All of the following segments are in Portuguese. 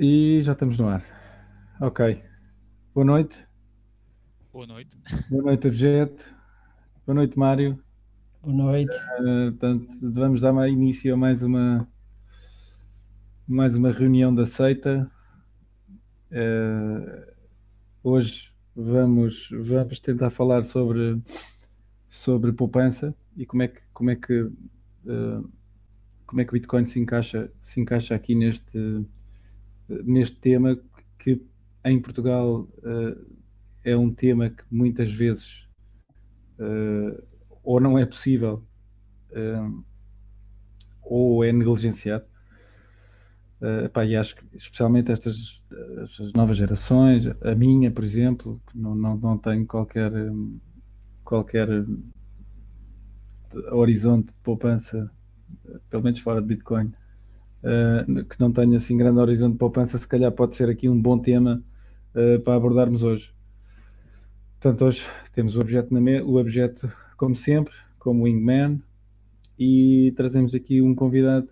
E já estamos no ar. Ok. Boa noite. Boa noite. Boa noite, Objeto. Boa noite, Mário. Boa noite. Uh, portanto, vamos dar início a mais uma mais uma reunião da seita. Uh, hoje vamos vamos tentar falar sobre sobre poupança e como é que como é que uh, como é que o Bitcoin se encaixa se encaixa aqui neste neste tema que em Portugal uh, é um tema que muitas vezes uh, ou não é possível uh, ou é negligenciado. Uh, e acho que especialmente estas, estas, novas gerações, a minha, por exemplo, que não, não, não tenho qualquer, qualquer horizonte de poupança, pelo menos fora de Bitcoin, uh, que não tenha assim grande horizonte de poupança, se calhar pode ser aqui um bom tema uh, para abordarmos hoje. Portanto, hoje temos o objeto, na me... o objeto como sempre, como Wingman, e trazemos aqui um convidado,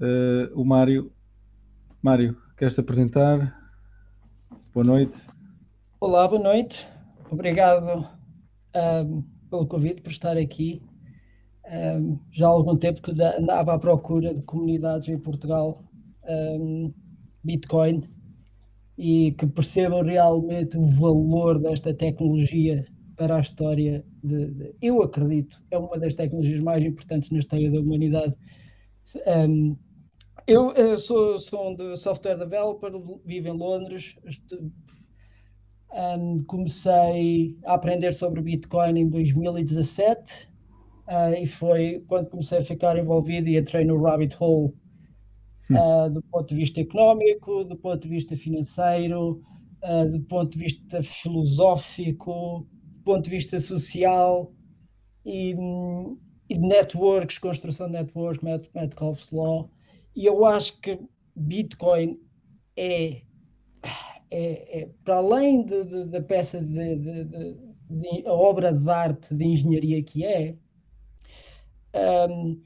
uh, o Mário. Mário, queres-te apresentar? Boa noite. Olá, boa noite. Obrigado um, pelo convite, por estar aqui. Um, já há algum tempo que andava à procura de comunidades em Portugal, um, Bitcoin, e que percebam realmente o valor desta tecnologia para a história. De, de, eu acredito, é uma das tecnologias mais importantes na história da humanidade. Um, eu, eu, sou, sou um software developer, vivo em Londres. Comecei a aprender sobre Bitcoin em 2017 Uh, e foi quando comecei a ficar envolvido e entrei no rabbit hole uh, do ponto de vista económico, do ponto de vista financeiro, uh, do ponto de vista filosófico, do ponto de vista social e, e de networks, construção de networks, Metcalfe's Law. E eu acho que Bitcoin é, é, é para além da peça de, de, de, de, a obra de arte de engenharia que é, um,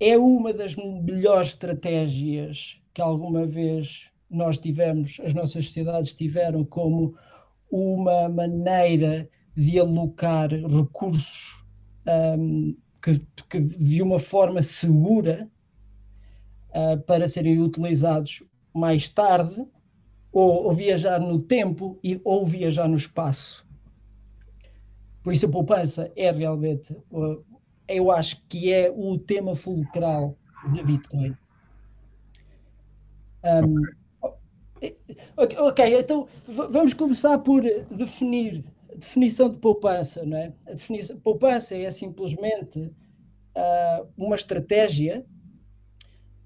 é uma das melhores estratégias que alguma vez nós tivemos, as nossas sociedades tiveram, como uma maneira de alocar recursos um, que, que, de uma forma segura uh, para serem utilizados mais tarde, ou, ou, viajar no tempo e, ou viajar no espaço. Por isso a poupança é realmente eu acho que é o tema fulcral de Bitcoin. Um, okay. ok, então vamos começar por definir a definição de poupança, não é? A definição, poupança é simplesmente uh, uma estratégia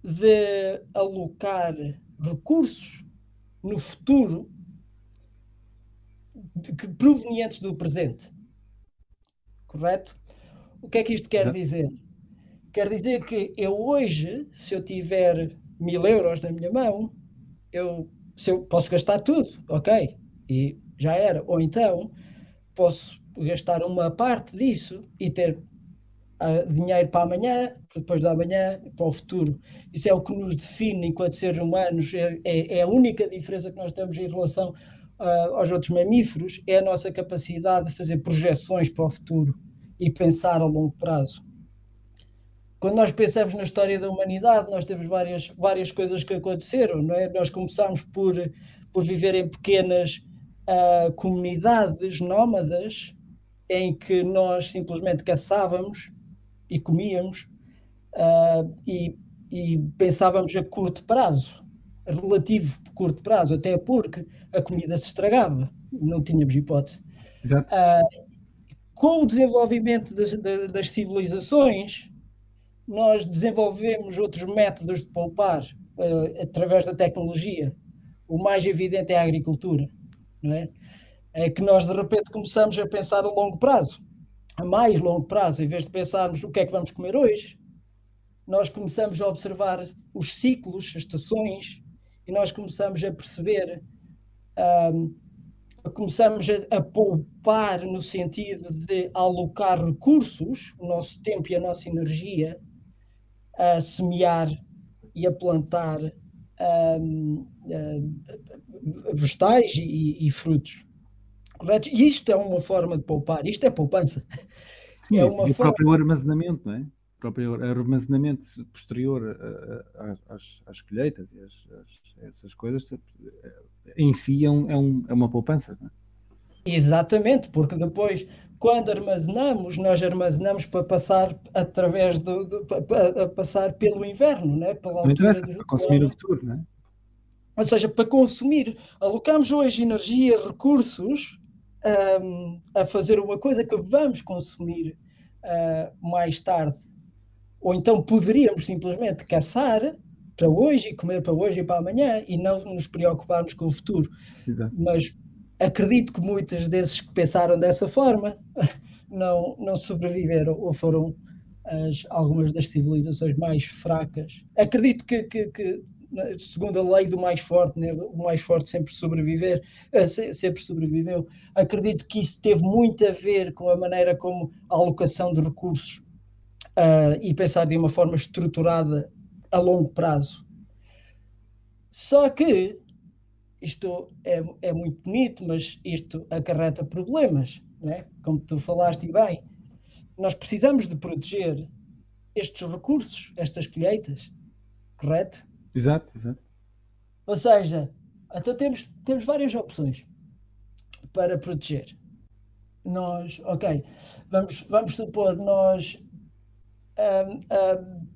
de alocar recursos no futuro de, provenientes do presente. Correto? O que é que isto quer Exato. dizer? Quer dizer que eu hoje, se eu tiver mil euros na minha mão, eu, se eu posso gastar tudo, ok, e já era. Ou então posso gastar uma parte disso e ter uh, dinheiro para amanhã, depois da manhã, para o futuro. Isso é o que nos define enquanto seres humanos, é, é, é a única diferença que nós temos em relação uh, aos outros mamíferos, é a nossa capacidade de fazer projeções para o futuro e pensar a longo prazo. Quando nós pensamos na história da humanidade, nós temos várias, várias coisas que aconteceram, não é? Nós começámos por, por viver em pequenas uh, comunidades nómadas em que nós simplesmente caçávamos e comíamos uh, e, e pensávamos a curto prazo, a relativo curto prazo, até porque a comida se estragava, não tínhamos hipótese. Exato. Uh, com o desenvolvimento das, das, civilizações, nós desenvolvemos outros métodos de poupar uh, através da tecnologia. O mais evidente é a agricultura, não é? É que nós de repente começamos a pensar a longo prazo, a mais longo prazo, em vez de pensarmos o que é que vamos comer hoje, nós começamos a observar os ciclos, as estações, e nós começamos a perceber um, começamos a, a, poupar no sentido de alocar recursos, o nosso tempo e a nossa energia, a semear e a plantar um, um, vegetais e, e, frutos. Correto? E isto é uma forma de poupar, isto é poupança. Sim, é uma e o forma... próprio armazenamento, não é? O próprio armazenamento posterior às, às colheitas e às, às, essas coisas em si é, um, é, um, é uma poupança. É? Exatamente, porque depois, quando armazenamos, nós armazenamos para passar através do, do para, passar pelo inverno, né? Pela não interessa, para consumir no futuro, não é? Ou seja, para consumir, alocamos hoje energia, recursos um, a fazer uma coisa que vamos consumir uh, mais tarde. Ou então poderíamos simplesmente caçar para hoje e comer para hoje e para amanhã e não nos preocuparmos com o futuro. Exato. Mas acredito que muitos desses que pensaram dessa forma não, não sobreviveram ou foram as, algumas das civilizações mais fracas. Acredito que, que, que segundo a lei do mais forte, né, o mais forte sempre sobreviver, eh, sempre sobreviveu. Acredito que isso teve muito a ver com a maneira como a alocação de recursos uh, e pensar de uma forma estruturada a longo prazo. Só que isto é, é muito bonito, mas isto acarreta problemas, né? como tu falaste bem. Nós precisamos de proteger estes recursos, estas colheitas, correto? Exato, exato. Ou seja, então temos, temos várias opções para proteger. Nós, ok, vamos, vamos supor, nós, um, um,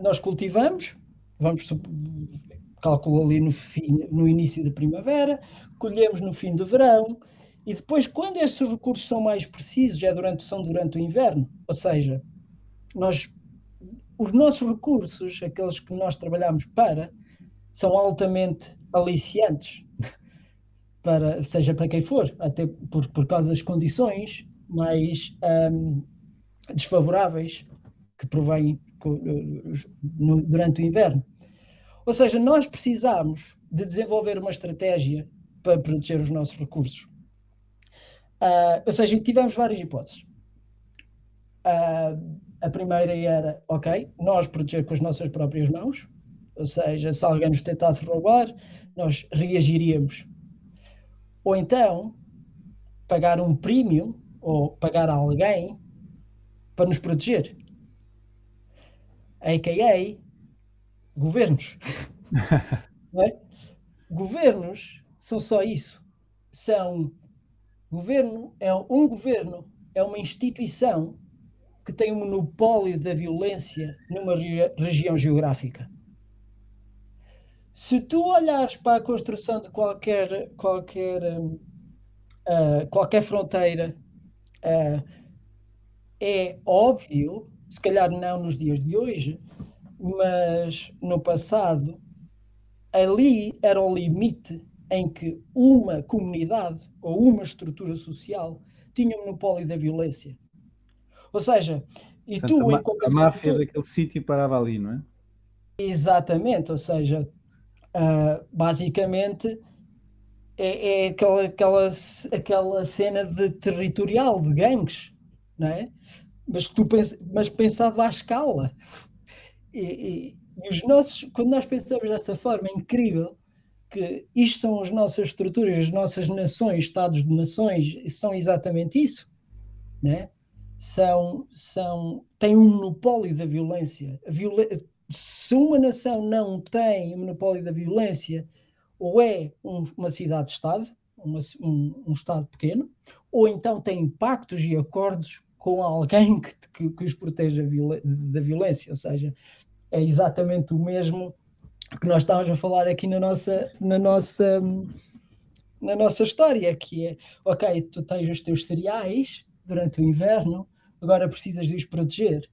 nós cultivamos, vamos calculo ali no, fim, no início da primavera, colhemos no fim do verão, e depois, quando estes recursos são mais precisos, é durante, são durante o inverno. Ou seja, nós, os nossos recursos, aqueles que nós trabalhamos para, são altamente aliciantes, para, seja para quem for, até por, por causa das condições mais um, desfavoráveis que provêm no, durante o inverno. Ou seja, nós precisamos de desenvolver uma estratégia para proteger os nossos recursos. Uh, ou seja, tivemos várias hipóteses. Uh, a primeira era, ok, nós proteger com as nossas próprias mãos, ou seja, se alguém nos tentasse roubar, nós reagiríamos. Ou então, pagar um premium ou pagar a alguém para nos proteger. A.K.A governos. é? Governos são só isso. São governo é um governo é uma instituição que tem o um monopólio da violência numa região geográfica. Se tu olhares para a construção de qualquer qualquer uh, qualquer fronteira, uh, é óbvio, se calhar não nos dias de hoje, mas no passado ali era o limite em que uma comunidade ou uma estrutura social tinha o monopólio da violência. Ou seja, e Portanto, tu, a, enquanto a máfia daquele sítio parava ali, não é? Exatamente, ou seja, uh, basicamente é, é, aquela, aquela, aquela cena de territorial de gangues, não é? Mas, tu pens, mas pensado à escala. E, e, e, os nossos, quando nós pensamos dessa forma, é incrível que isto são as nossas estruturas, as nossas nações, estados de nações, são exatamente isso, né? São, são, têm um monopólio da violência. Se uma nação não tem o um monopólio da violência, ou é um, uma cidade-estado, um, um Estado pequeno, ou então tem pactos e acordos com alguém que, que, que os proteja da violência, ou seja, é exatamente o mesmo que nós estávamos a falar aqui na nossa, na nossa, na nossa história, que é, ok, tu tens os teus cereais durante o inverno, agora precisas de os proteger.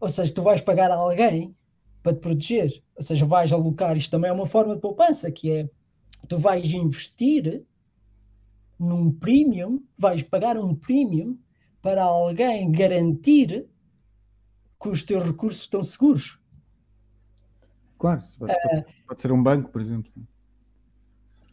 Ou seja, tu vais pagar a alguém para te proteger. Ou seja, vais alocar, isto também é uma forma de poupança, que é, tu vais investir num premium, vais pagar um premium para alguém garantir que os teus recursos estão seguros. Claro, pode, uh, pode ser um banco, por exemplo.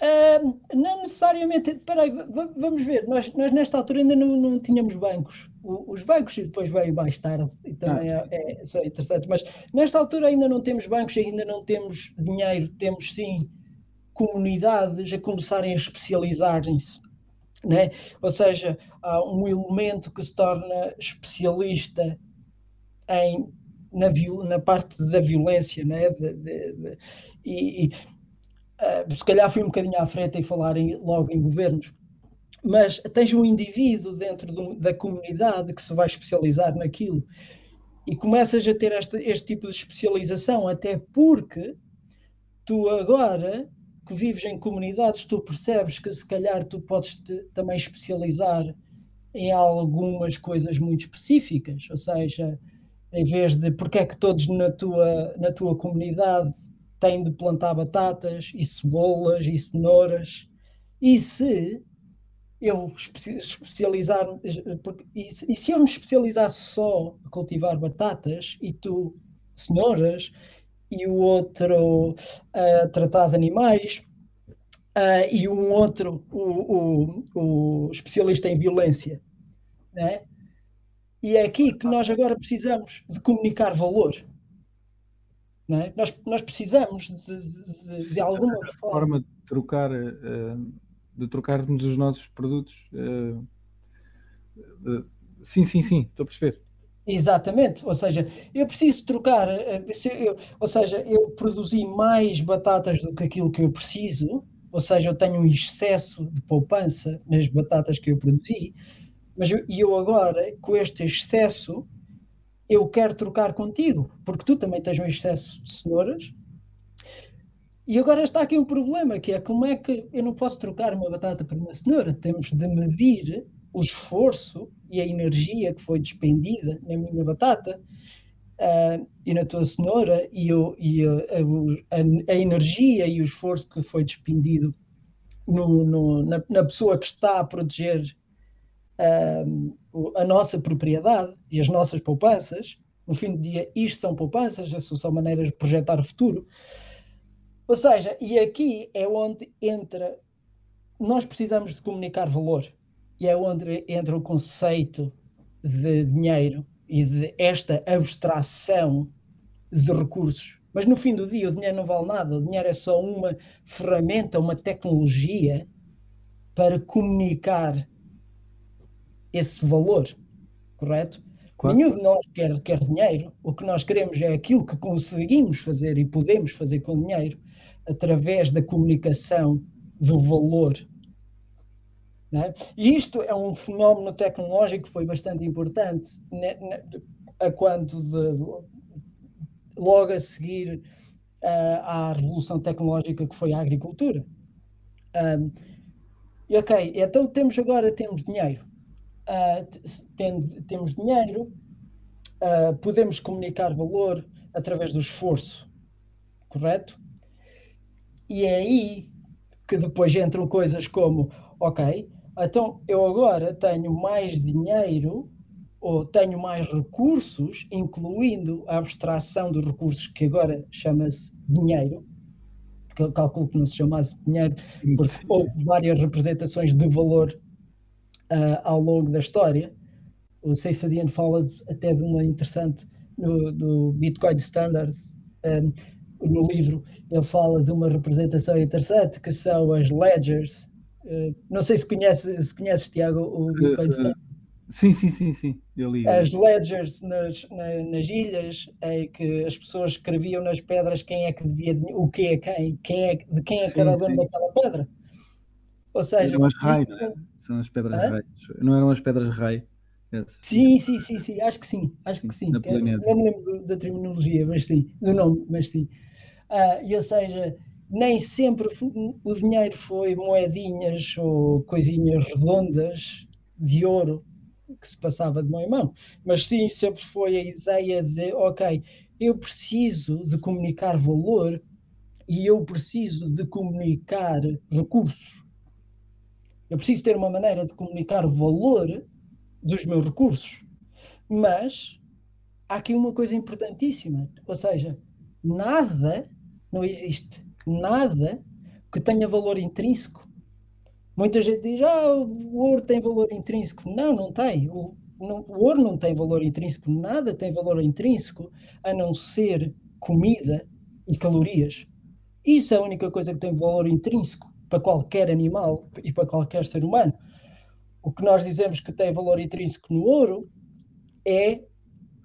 Uh, não necessariamente. Peraí, vamos ver. Nós, nós nesta altura ainda não, não tínhamos bancos. O, os bancos e depois veio mais tarde e também ah, é, é, são interessantes. Mas nesta altura ainda não temos bancos, ainda não temos dinheiro. Temos sim comunidades a começarem a especializarem-se. Né? Ou seja, há um elemento que se torna especialista em, na, na parte da violência, né? e, e uh, se calhar fui um bocadinho à frente em falar em, logo em governos, mas tens um indivíduo dentro do, da comunidade que se vai especializar naquilo e começas a ter este, este tipo de especialização, até porque tu agora que vives em comunidades, tu percebes que se calhar tu podes te, também especializar em algumas coisas muito específicas, ou seja, em vez de porque é que todos na tua, na tua comunidade têm de plantar batatas e cebolas e cenouras, e se eu especializar e se eu me especializasse só a cultivar batatas e tu cenouras e o outro a tratar de animais, uh, e um outro, o, o, o, especialista em violência. Né? E é aqui que nós agora precisamos de comunicar valor. É? Nós, nós precisamos de, de, de alguma forma. forma de trocar, uh, de trocarmos os nossos produtos. Uh, uh, sim, sim, sim, estou a perceber. Exatamente, ou seja, eu preciso trocar, eh, ou seja, eu produzi mais batatas do que aquilo que eu preciso, ou seja, eu tenho um excesso de poupança nas batatas que eu produzi, mas eu, eu agora, com este excesso, eu quero trocar contigo, porque tu também tens um excesso de cenouras. E agora está aqui um problema, que é como é que eu não posso trocar uma batata por uma cenoura? Temos de medir o esforço e a energia que foi despendida na minha batata uh, e na tua cenoura e, o, e a, a, a, energia e o esforço que foi despendido no, no, na, na, pessoa que está a proteger uh, a nossa propriedade e as nossas poupanças. No fim do dia, isto são poupanças, essas são maneiras de projetar o futuro. Ou seja, e aqui é onde entra. Nós precisamos de comunicar valor e é onde entra o conceito de dinheiro e de esta abstração de recursos. Mas no fim do dia, o dinheiro não vale nada, o dinheiro é só uma ferramenta, uma tecnologia para comunicar esse valor, correto? Claro. Nenhum de nós quer, quer dinheiro, o que nós queremos é aquilo que conseguimos fazer e podemos fazer com dinheiro através da comunicação do valor é? E isto é um fenómeno tecnológico que foi bastante importante né, né, a quando de, de, logo a seguir uh, à revolução tecnológica que foi a agricultura. Um, ok, então temos agora temos dinheiro. Uh, tem, temos dinheiro, uh, podemos comunicar valor através do esforço, correto? E é aí que depois entram coisas como, ok, então eu agora tenho mais dinheiro ou tenho mais recursos, incluindo a abstração dos recursos que agora chama-se dinheiro, porque eu calculo que não se chamasse dinheiro, porque houve várias representações de valor uh, ao longo da história. O Seifadian fala até de uma interessante no, no Bitcoin Standard, um, ah, no livro, ele fala de uma representação interessante que são as ledgers, não sei se conheces, se conheces Tiago, o Bitcoin uh, Sim, sim, sim, sim. Eu li. As ledgers nas, na, nas ilhas, é que as pessoas escreviam nas pedras quem é que devia, o que é quem, quem é, de quem é que era o dono daquela pedra. Ou seja, eram as não é? São as pedras ah? rai. Não eram as pedras rai. Sim, sim, sim, sim, acho que sim, acho sim, que sim. Não me lembro da terminologia, mas sim, do nome, mas sim. Uh, e ou seja, nem sempre o dinheiro foi moedinhas ou coisinhas redondas de ouro que se passava de mão em mão, mas sim sempre foi a ideia de, ok, eu preciso de comunicar valor e eu preciso de comunicar recursos. Eu preciso ter uma maneira de comunicar valor dos meus recursos. Mas há aqui uma coisa importantíssima, ou seja, nada não existe nada que tenha valor intrínseco. Muita gente diz, ah, o ouro tem valor intrínseco. Não, não tem. O, não, o ouro não tem valor intrínseco, nada tem valor intrínseco a não ser comida e calorias. Isso é a única coisa que tem valor intrínseco para qualquer animal e para qualquer ser humano. O que nós dizemos que tem valor intrínseco no ouro é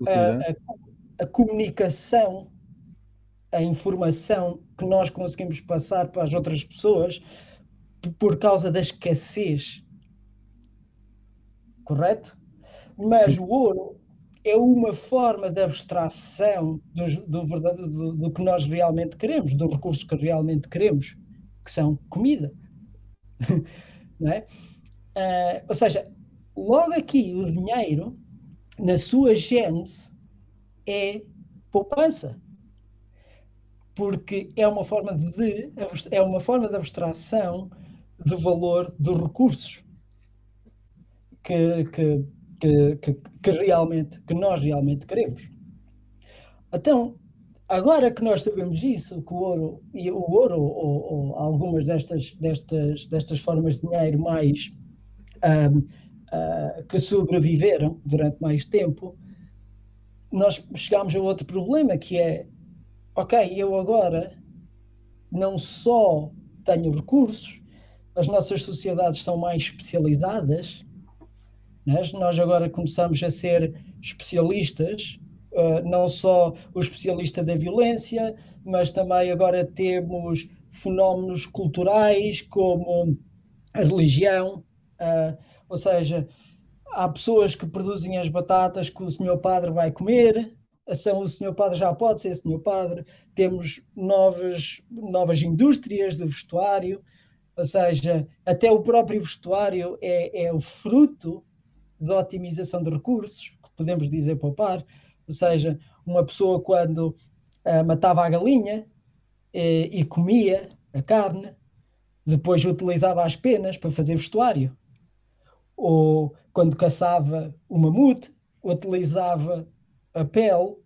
a, a, a comunicação, a informação que nós conseguimos passar para as outras pessoas por causa da escassez. Correto? Mas Sim. o ouro é uma forma de abstração do, do, do, do, que nós realmente queremos, dos recursos que realmente queremos, que são comida. Não é? Uh, ou seja, logo aqui o dinheiro, na sua gênese, é poupança. Porque é uma forma de, é uma forma de abstração do valor dos recursos que, que que, que, que, realmente, que nós realmente queremos. Então, agora que nós sabemos isso, que o ouro, e o ouro ou, ou algumas destas, destas, destas formas de dinheiro mais um, uh, ah, que sobreviveram durante mais tempo, nós chegamos a outro problema que é, ok, eu agora não só tenho recursos, as nossas sociedades são mais especializadas, né? Nós agora começamos a ser especialistas, uh, não só o especialista da violência, mas também agora temos fenómenos culturais como a religião, uh, ou seja, há pessoas que produzem as batatas que o senhor padre vai comer, são o senhor padre já pode ser senhor padre, temos novas, novas indústrias do vestuário, ou seja, até o próprio vestuário é, é o fruto de otimização de recursos, que podemos dizer poupar, ou seja, uma pessoa quando uh, matava a galinha eh, e comia a carne, depois utilizava as penas para fazer vestuário. Ou quando caçava o mamute, utilizava a pele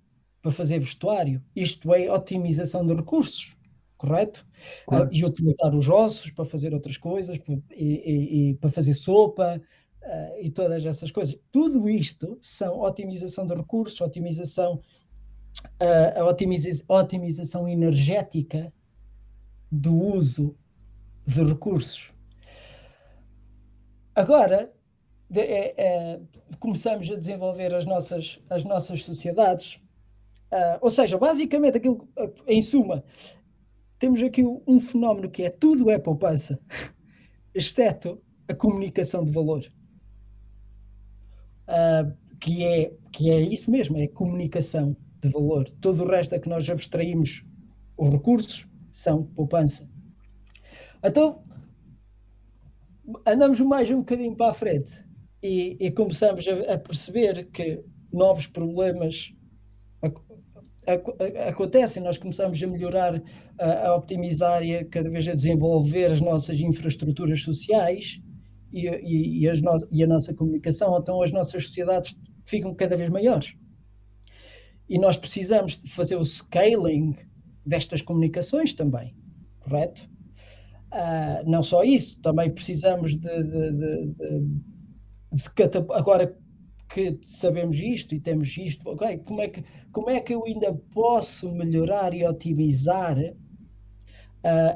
para fazer vestuário. Isto é otimização de recursos, correto? Claro. Uh, e utilizar os ossos para fazer outras coisas, para, e, e, e para fazer sopa, uh, e todas essas coisas. Tudo isto são otimização de recursos, otimização, uh, a otimiza otimização energética do uso de recursos. Agora, de, é, é, começamos a desenvolver as nossas, as nossas sociedades. Uh, ou seja, basicamente, aquilo, em suma, temos aqui um fenómeno que é tudo é poupança, exceto a comunicação de valor uh, que, é, que é isso mesmo, é comunicação de valor. Todo o resto é que nós abstraímos os recursos são poupança. Então, andamos mais um bocadinho para a frente e, e começamos a, a, perceber que novos problemas acontecem, nós começamos a melhorar, a, a, optimizar e a cada vez a desenvolver as nossas infraestruturas sociais e, e, e, no, e a nossa comunicação, então as nossas sociedades ficam cada vez maiores. E nós precisamos de fazer o scaling destas comunicações também, correto? Uh, não só isso, também precisamos de, de, de, de, agora que sabemos isto e temos isto, okay, como, é que, como é que eu ainda posso melhorar e otimizar uh,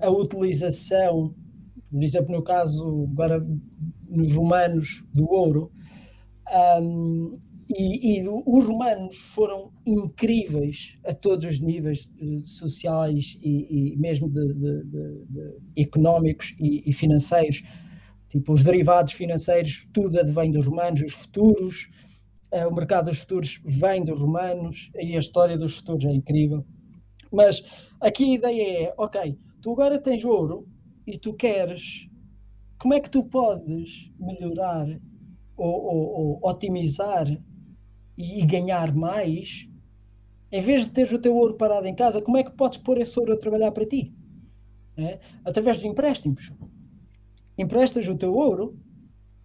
a utilização por exemplo, no caso agora nos romanos do ouro, um, e, e, os romanos foram incríveis a todos os níveis sociais e, e mesmo de, de, de, de económicos e, e, financeiros. Tipo, os derivados financeiros, tudo advém dos romanos, os futuros, uh, o mercado dos futuros vem dos romanos, e a história dos futuros é incrível. Mas aqui a ideia é: ok, tu agora tens ouro, e tu queres, como é que tu podes melhorar ou, ou, ou otimizar e, e ganhar mais em vez de teres o teu ouro parado em casa, como é que podes pôr esse ouro a trabalhar para ti? É? Através de empréstimos. Emprestas o teu ouro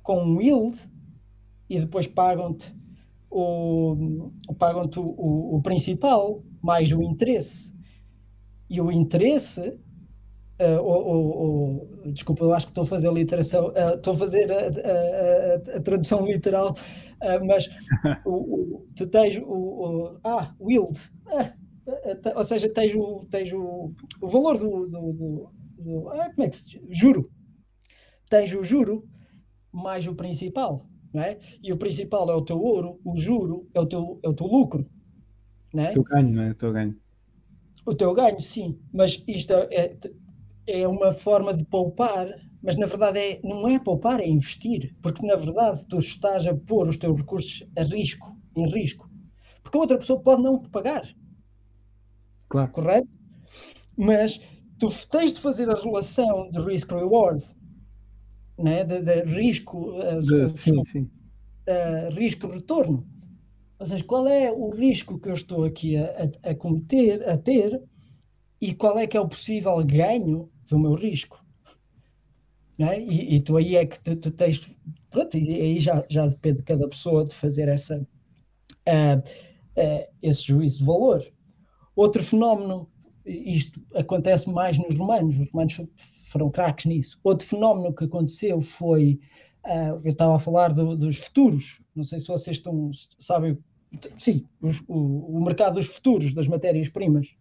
com um yield e depois pagam-te o, pagam o, o, o, principal mais o interesse. E o interesse Uh, ou, ou, ou, desculpa, eu acho que estou a fazer a literação, uh, estou a fazer a, a, a, a tradução literal, uh, mas o, tu tens o, ah, wield, ah, ou seja, tens o, tens o, o valor do, do, do, do ah, como é que se diz? Juro. Tens o juro mais o principal, não é? E o principal é o teu ouro, o juro é o teu, é o teu lucro, não é? O teu ganho, não é? O teu ganho. O teu ganho, sim, mas isto é, é uma forma de poupar, mas na verdade é, não é poupar, é investir, porque na verdade tu estás a pôr os teus recursos a risco, em risco, porque a outra pessoa pode não te pagar. Claro. Correto? Mas tu tens de fazer a relação de risk-reward, né? de, de risco, de, sim, sim. Uh, risco-retorno. Ou seja, qual é o risco que eu estou aqui a, a, a cometer, a ter, e qual é que é o possível ganho do meu risco. É? E, e, tu aí é que tu, tu, tens. Pronto, e aí já, já depende de cada pessoa de fazer essa, uh, uh, esse juízo de valor. Outro fenómeno, isto acontece mais nos romanos, os romanos foram craques nisso. Outro fenómeno que aconteceu foi. Uh, eu estava a falar do, dos futuros, não sei se vocês estão, sabem, sim, os, o, o mercado dos futuros, das matérias-primas.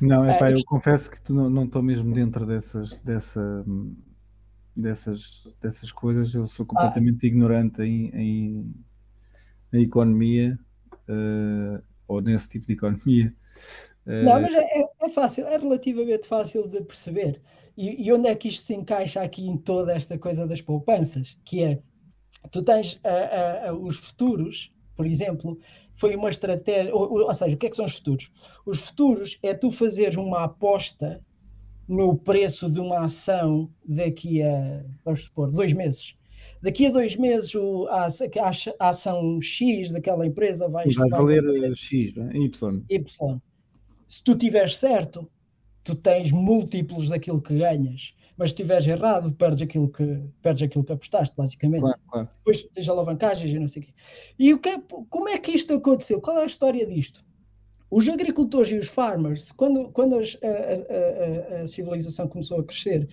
Não, é pá, eu confesso que tu não estou mesmo dentro dessas, dessa, dessas, dessas coisas, eu sou completamente ah. ignorante em, em, em economia uh, ou nesse tipo de economia. Não, mas é, é, fácil, é relativamente fácil de perceber. E, e, onde é que isto se encaixa aqui em toda esta coisa das poupanças? Que é, tu tens uh, os futuros, por exemplo, foi uma estratégia. Ou, ou, seja, o que é que são os futuros? Os futuros é tu fazeres uma aposta no preço de uma ação daqui a, vamos supor, dois meses. Daqui a dois meses o, a, a, ação X daquela empresa vai, vai valer vai, X, é? Y. Y. Se tu tiveres certo, tu tens múltiplos daquilo que ganhas mas se estiveres errado, perdes aquilo que, perdes aquilo que apostaste, basicamente. Claro, claro. Depois tens alavancagens e não sei o quê. E o que é, como é que isto aconteceu? Qual é a história disto? Os agricultores e os farmers, quando, quando as, a, a, a, civilização começou a crescer,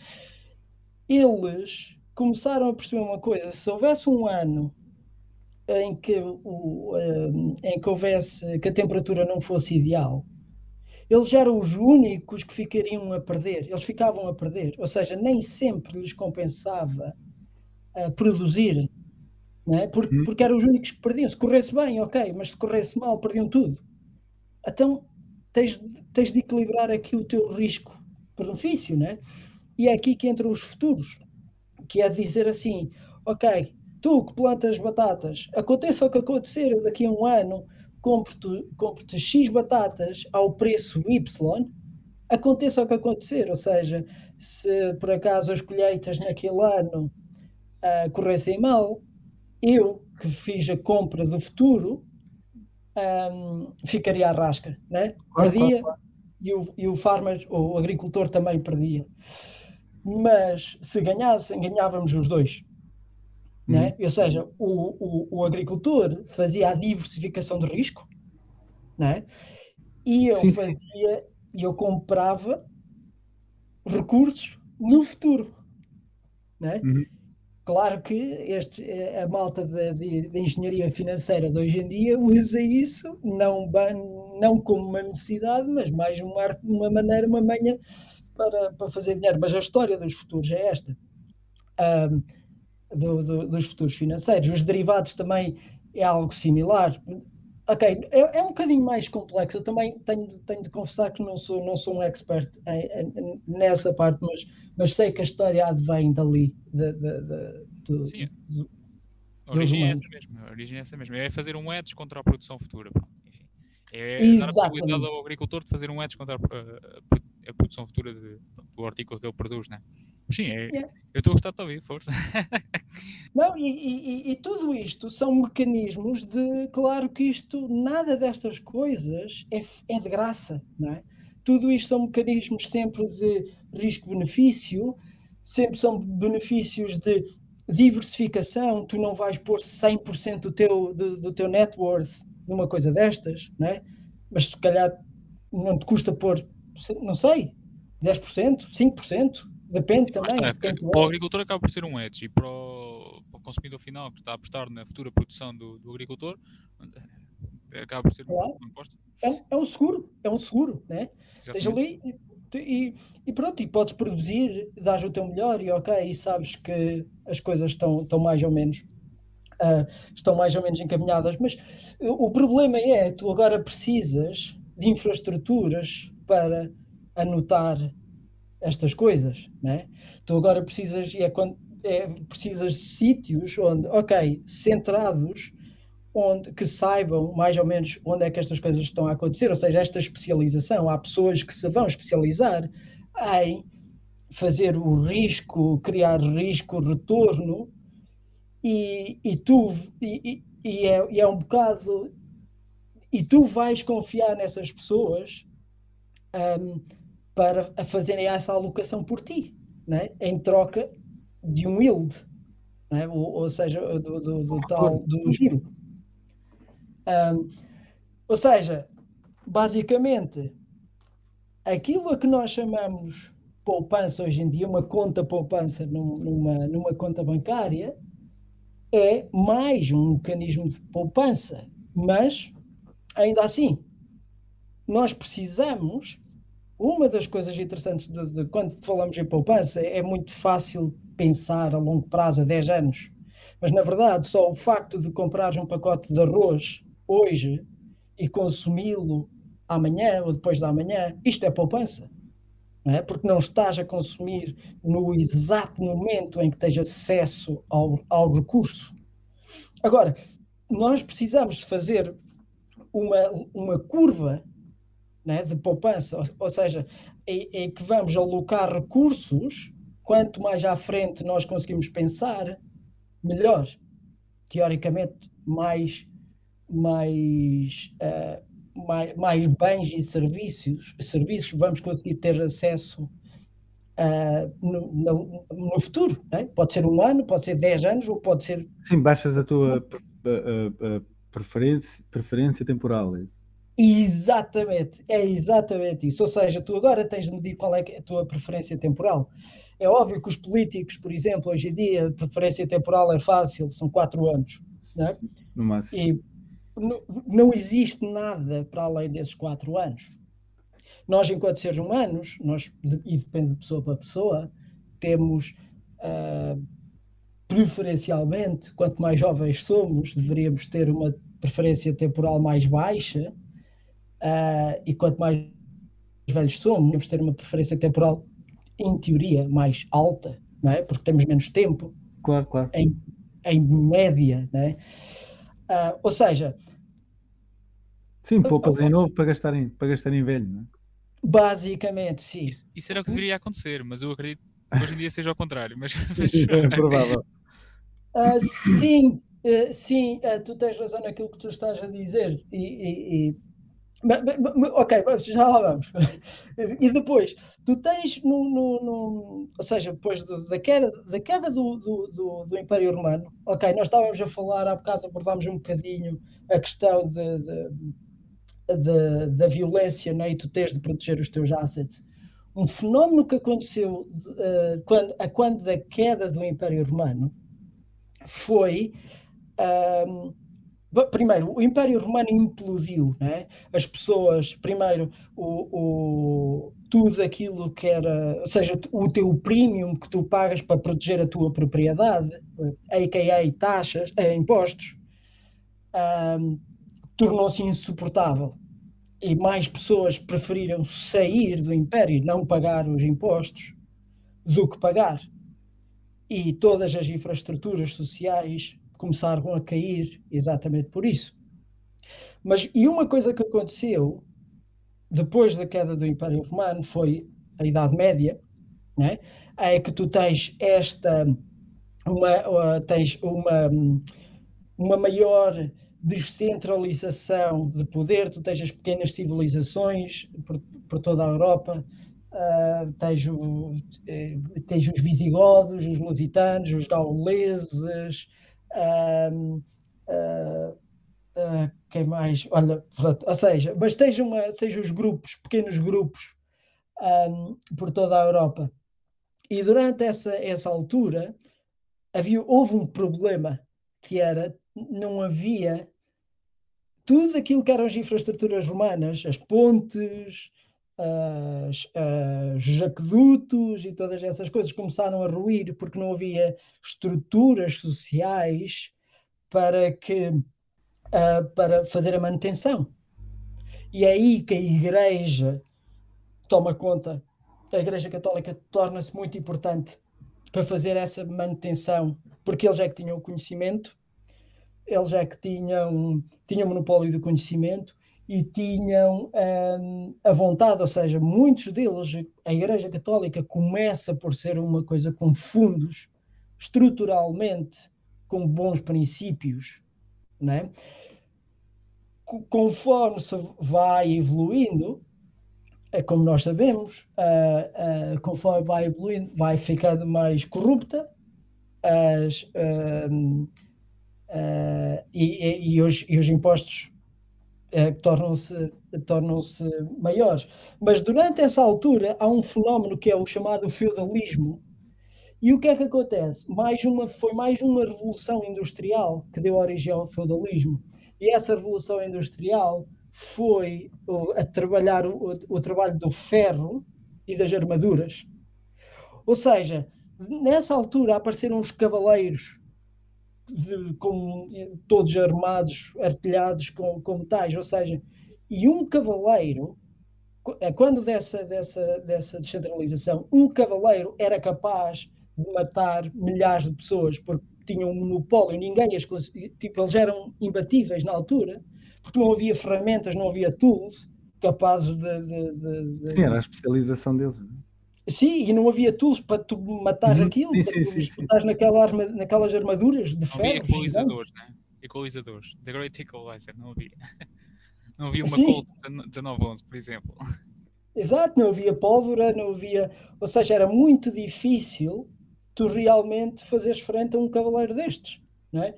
eles começaram a perceber uma coisa: se houvesse um ano em que, o, em que houvesse que a temperatura não fosse ideal, eles eram os únicos que ficariam a perder, eles ficavam a perder, ou seja, nem sempre lhes compensava uh, produzir, é? porque, hum. porque eram os únicos que perdiam. Se corresse bem, ok, mas se corresse mal, perdiam tudo. Então tens, tens de equilibrar aqui o teu risco-benefício, né? e é aqui que entram os futuros, que é dizer assim: ok, tu que plantas batatas, aconteça o que acontecer daqui a um ano, compro-te compro X batatas ao preço Y, aconteça o que acontecer, ou seja, se por acaso as colheitas naquele ano uh, corressem mal, eu que fiz a compra do futuro um, ficaria à rasca, né? Claro, perdia claro, claro. E, o, e o farmer, o agricultor também perdia. Mas se ganhassem, ganhávamos os dois. Né? Uhum. Ou seja, o, o, o, agricultor fazia a diversificação de risco né? e eu sim, fazia, e eu comprava recursos no futuro. Né? Uhum. Claro que este, a malta de, engenharia financeira de hoje em dia usa isso não, não como uma necessidade, mas mais uma, uma maneira, uma manha para, para fazer dinheiro. Mas a história dos futuros é esta. Um, do, do, dos futuros financeiros. Os derivados também é algo similar. Ok, é, é, um bocadinho mais complexo. Eu também tenho, tenho de confessar que não sou, não sou um expert em, nessa parte, mas, mas sei que a história advém dali. De, de, de, do, Sim, do, a origem é essa mesmo. A origem é essa mesmo. É fazer um hedge contra a produção futura. Enfim, é dar a possibilidade ao agricultor de fazer um hedge contra a, a, a produção futura de, do artigo que ele produz, né? Sim, é, yeah. eu estou a gostar de ouvir, força. Não, e, e, e, tudo isto são mecanismos de, claro que isto, nada destas coisas é, é de graça, não é? Tudo isto são mecanismos sempre de risco-benefício, sempre são benefícios de diversificação, tu não vais pôr 100% do teu, do, do teu net worth numa coisa destas, não é? Mas se calhar não te custa pôr, não sei, 10%, 5%, depende Sim, também. Está, é, para o agricultor acaba por ser um edge e para o, para o, consumidor final que está a apostar na futura produção do, do agricultor acaba por ser claro. uma aposta. É, é um seguro, é um seguro, né? Esteja ali e, e, e, pronto, e podes produzir, dás o teu melhor e ok, e sabes que as coisas estão, estão mais ou menos uh, estão mais ou menos encaminhadas, mas o problema é tu agora precisas de infraestruturas para anotar estas coisas, né? Tu agora precisas e é quando é, precisas de sítios onde, ok, centrados onde, que saibam mais ou menos onde é que estas coisas estão a acontecer, ou seja, esta especialização. Há pessoas que se vão especializar em fazer o risco, criar risco, retorno, e, e tu, e, e, é, e é um bocado, e tu vais confiar nessas pessoas um, para fazerem essa alocação por ti, né? em troca de um yield, né? ou, ou seja, do, do, do tal do juro. Um, ou seja, basicamente, aquilo a que nós chamamos poupança hoje em dia, uma conta poupança numa, numa conta bancária, é mais um mecanismo de poupança. Mas, ainda assim, nós precisamos. Uma das coisas interessantes de, de, quando falamos em poupança é muito fácil pensar a longo prazo, a 10 anos. Mas, na verdade, só o facto de comprar um pacote de arroz hoje e consumi-lo amanhã ou depois da manhã, isto é poupança. Não é? Porque não estás a consumir no exato momento em que tens acesso ao, ao recurso. Agora, nós precisamos fazer uma, uma curva né, de poupança, ou, ou seja, em, em, que vamos alocar recursos, quanto mais à frente nós conseguimos pensar, melhor. Teoricamente, mais mais, uh, mais, mais, bens e serviços, serviços vamos conseguir ter acesso uh, no, no, no, futuro. É? Pode ser um ano, pode ser 10 anos, ou pode ser. Sim, baixas a tua uh, preferência, preferência temporal. É Exatamente, é exatamente isso. Ou seja, tu agora tens de medir qual é a tua preferência temporal. É óbvio que os políticos, por exemplo, hoje em dia, a preferência temporal é fácil, são quatro anos. É? No máximo. E não, existe nada para além desses quatro anos. Nós, enquanto seres humanos, nós, e depende de pessoa para pessoa, temos uh, preferencialmente, quanto mais jovens somos, deveríamos ter uma preferência temporal mais baixa, uh, e quanto mais velhos somos, devemos ter uma preferência temporal, em teoria, mais alta, não é? porque temos menos tempo. Claro, claro. Em, em média, não é? Uh, ou seja. Sim, poupas em novo para gastar em, para gastar em velho, não é? Basicamente, sim. Isso, isso era o que deveria acontecer, mas eu acredito que hoje em dia seja ao contrário. Mas, mas... é provável. Uh, sim, uh, sim, uh, tu tens razão naquilo que tu estás a dizer. E, e, e Ok, já lá vamos. E depois, tu tens no, no, no ou seja, depois da queda, da queda do, do, do, Império Romano, ok, nós estávamos a falar, há bocado abordámos um bocadinho a questão de, de, de, da violência né, e tu tens de proteger os teus assets. Um fenómeno que aconteceu uh, quando, a quando da queda do Império Romano foi. Um, Primeiro, o Império Romano implodiu, né? as pessoas, primeiro, o, o, tudo aquilo que era, ou seja, o teu premium que tu pagas para proteger a tua propriedade, a.k.a. taxas, eh, impostos, um, tornou-se insuportável. E mais pessoas preferiram sair do Império, não pagar os impostos, do que pagar. E todas as infraestruturas sociais começaram a cair exatamente por isso. Mas, e uma coisa que aconteceu depois da queda do Império Romano foi a Idade Média, né? é que tu tens esta, uma, tens uma, uma maior descentralização de poder, tu tens as pequenas civilizações por, por toda a Europa, uh, tens, o, uh, tens os visigodos, os lusitanos, os gauleses, Uh, quem mais? Olha, ou seja, mas seja, uma, seja os grupos, pequenos grupos um, por toda a Europa. E durante essa, essa altura havia, houve um problema que era não havia tudo aquilo que eram as infraestruturas romanas, as pontes, as, os aquedutos e todas essas coisas começaram a ruir porque não havia estruturas sociais para que uh, para fazer a manutenção. E é aí que a Igreja toma conta, a Igreja Católica torna-se muito importante para fazer essa manutenção, porque eles é que tinham o conhecimento, eles é que tinham, tinham monopólio do conhecimento e tinham um, a vontade, ou seja, muitos deles, a Igreja Católica começa por ser uma coisa com fundos, estruturalmente, com bons princípios, né? conforme se vai evoluindo, é como nós sabemos, uh, uh, conforme vai evoluindo, vai ficando mais corrupta as, uh, e, e, os, e os impostos tornam-se tornam-se maiores. Mas durante essa altura há um fenómeno que é o chamado feudalismo. E o que é que acontece? Mais uma, foi mais uma revolução industrial que deu origem ao feudalismo. E essa revolução industrial foi a trabalhar o, o trabalho do ferro e das armaduras. Ou seja, nessa altura apareceram os cavaleiros de, com, todos armados, artilhados com, com metais, ou seja, e um cavaleiro, quando dessa, dessa, dessa descentralização, um cavaleiro era capaz de matar milhares de pessoas, porque tinham um monopólio, ninguém as tipo, eles eram imbatíveis na altura, porque não havia ferramentas, não havia tools capazes de. de, de, de... Sim, era a especialização deles. É? Sim, e não havia tools para tu matar uhum. aquilo, sim, para sim, tu estás naquela arma, naquelas armaduras de ferro. Havia equalizadores, né? Equalizadores. The Great Equalizer, não havia. Não havia uma sim. Colt 1911, por exemplo. Exato, não havia pólvora, não havia. Ou seja, era muito difícil tu realmente fazeres frente a um cavaleiro destes, não é?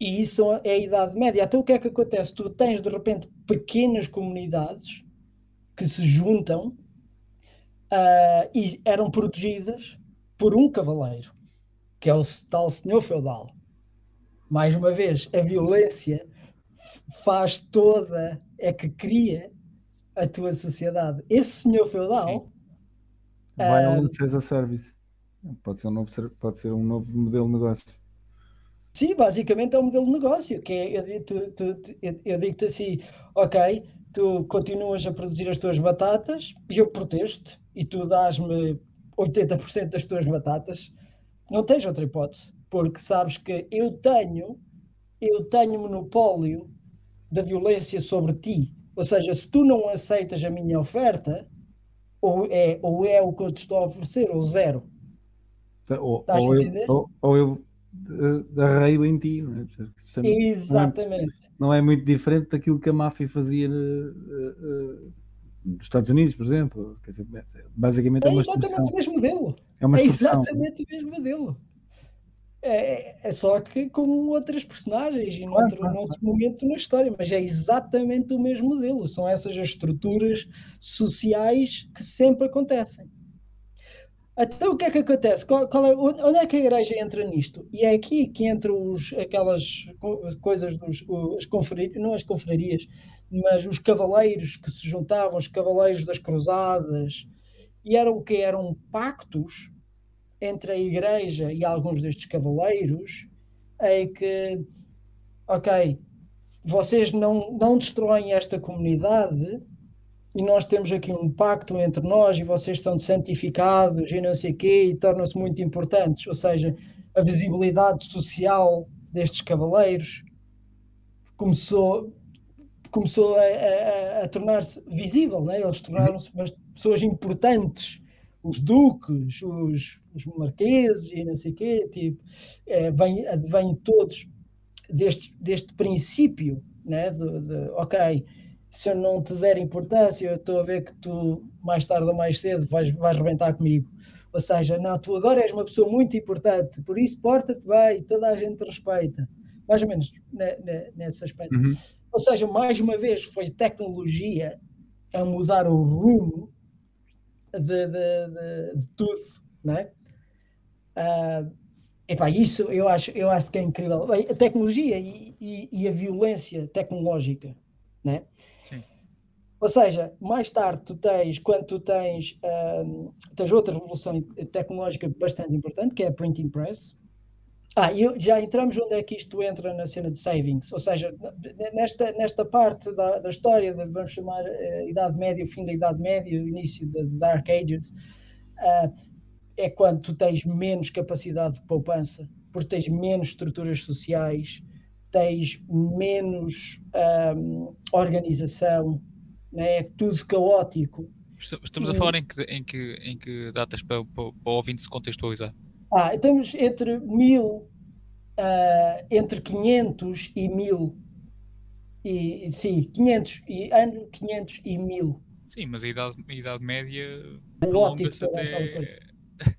E isso é a Idade Média. Então o que é que acontece? Tu tens de repente pequenas comunidades que se juntam uh, e eram protegidas por um cavaleiro, que é o tal senhor feudal. Mais uma vez, a violência faz toda, é que cria a tua sociedade. Esse senhor feudal. Sim. Vai ao uh, Service. Pode ser, um novo, pode ser um novo modelo de negócio. Sim, basicamente é um modelo de negócio, que é, eu, tu, tu, eu, eu digo-te assim, ok, tu continuas a produzir as tuas batatas e eu protesto e tu dás-me 80% das tuas batatas, não tens outra hipótese, porque sabes que eu tenho, eu tenho monopólio da violência sobre ti. Ou seja, se tu não aceitas a minha oferta, ou é, ou é o que eu te estou a oferecer, ou zero. Ou, ou, eu, ou, ou eu arreio em ti, não é? Exatamente. Não é, não é, muito diferente daquilo que a máfia fazia uh, uh, nos Estados Unidos, por exemplo. Quer dizer, basicamente é, é uma exatamente o mesmo modelo. É, uma é exatamente o mesmo modelo. É, é só que com outras personagens e claro, noutro, claro, noutro momento na história, mas é exatamente o mesmo modelo. São essas as estruturas sociais que sempre acontecem. Então o que é que acontece? Qual, qual é, onde é que a igreja entra nisto? E é aqui que entram os, aquelas coisas dos as confrarias, não as confrarias, mas os cavaleiros que se juntavam, os cavaleiros das cruzadas, e eram o que eram pactos entre a igreja e alguns destes cavaleiros, é que, ok, vocês não, não destroem esta comunidade, e nós temos aqui um pacto entre nós e vocês são santificados e não sei quê, e tornam-se muito importantes. Ou seja, a visibilidade social destes cavaleiros começou, começou a, a, a tornar-se visível, né? eles tornaram-se pessoas importantes. Os duques, os, os marqueses e não sei o quê, tipo, é, vêm, vêm todos deste, deste princípio, né? de, de ok, se eu não te der importância, eu estou a ver que tu mais tarde ou mais cedo vais, vais rebentar comigo. Ou seja, não, tu agora és uma pessoa muito importante, por isso porta-te bem, toda a gente te respeita. Mais ou menos nesse aspecto. Uhum. Ou seja, mais uma vez foi tecnologia a mudar o rumo de, de, de, de tudo, não é? Uh, epá, isso eu acho, eu acho que é incrível. A tecnologia e, e, e a violência tecnológica, não é? Sim. Ou seja, mais tarde tu tens, quando tu tens, um, tens outra revolução tecnológica bastante importante, que é a printing press, ah, e já entramos onde é que isto entra na cena de savings, ou seja, nesta, nesta parte da, da história, vamos chamar uh, Idade Média, o fim da Idade Média, o início das Dark Ages, uh, é quando tu tens menos capacidade de poupança, porque tens menos estruturas sociais, tens menos um, organização, né? é tudo caótico. Estamos a falar em que, em que, em que datas para, para, para o ouvinte se contextualizar? Ah, estamos entre mil, uh, entre 500 e mil. E, sim, 500 e ano 500 e mil. Sim, mas a idade, a idade média prolonga-se até,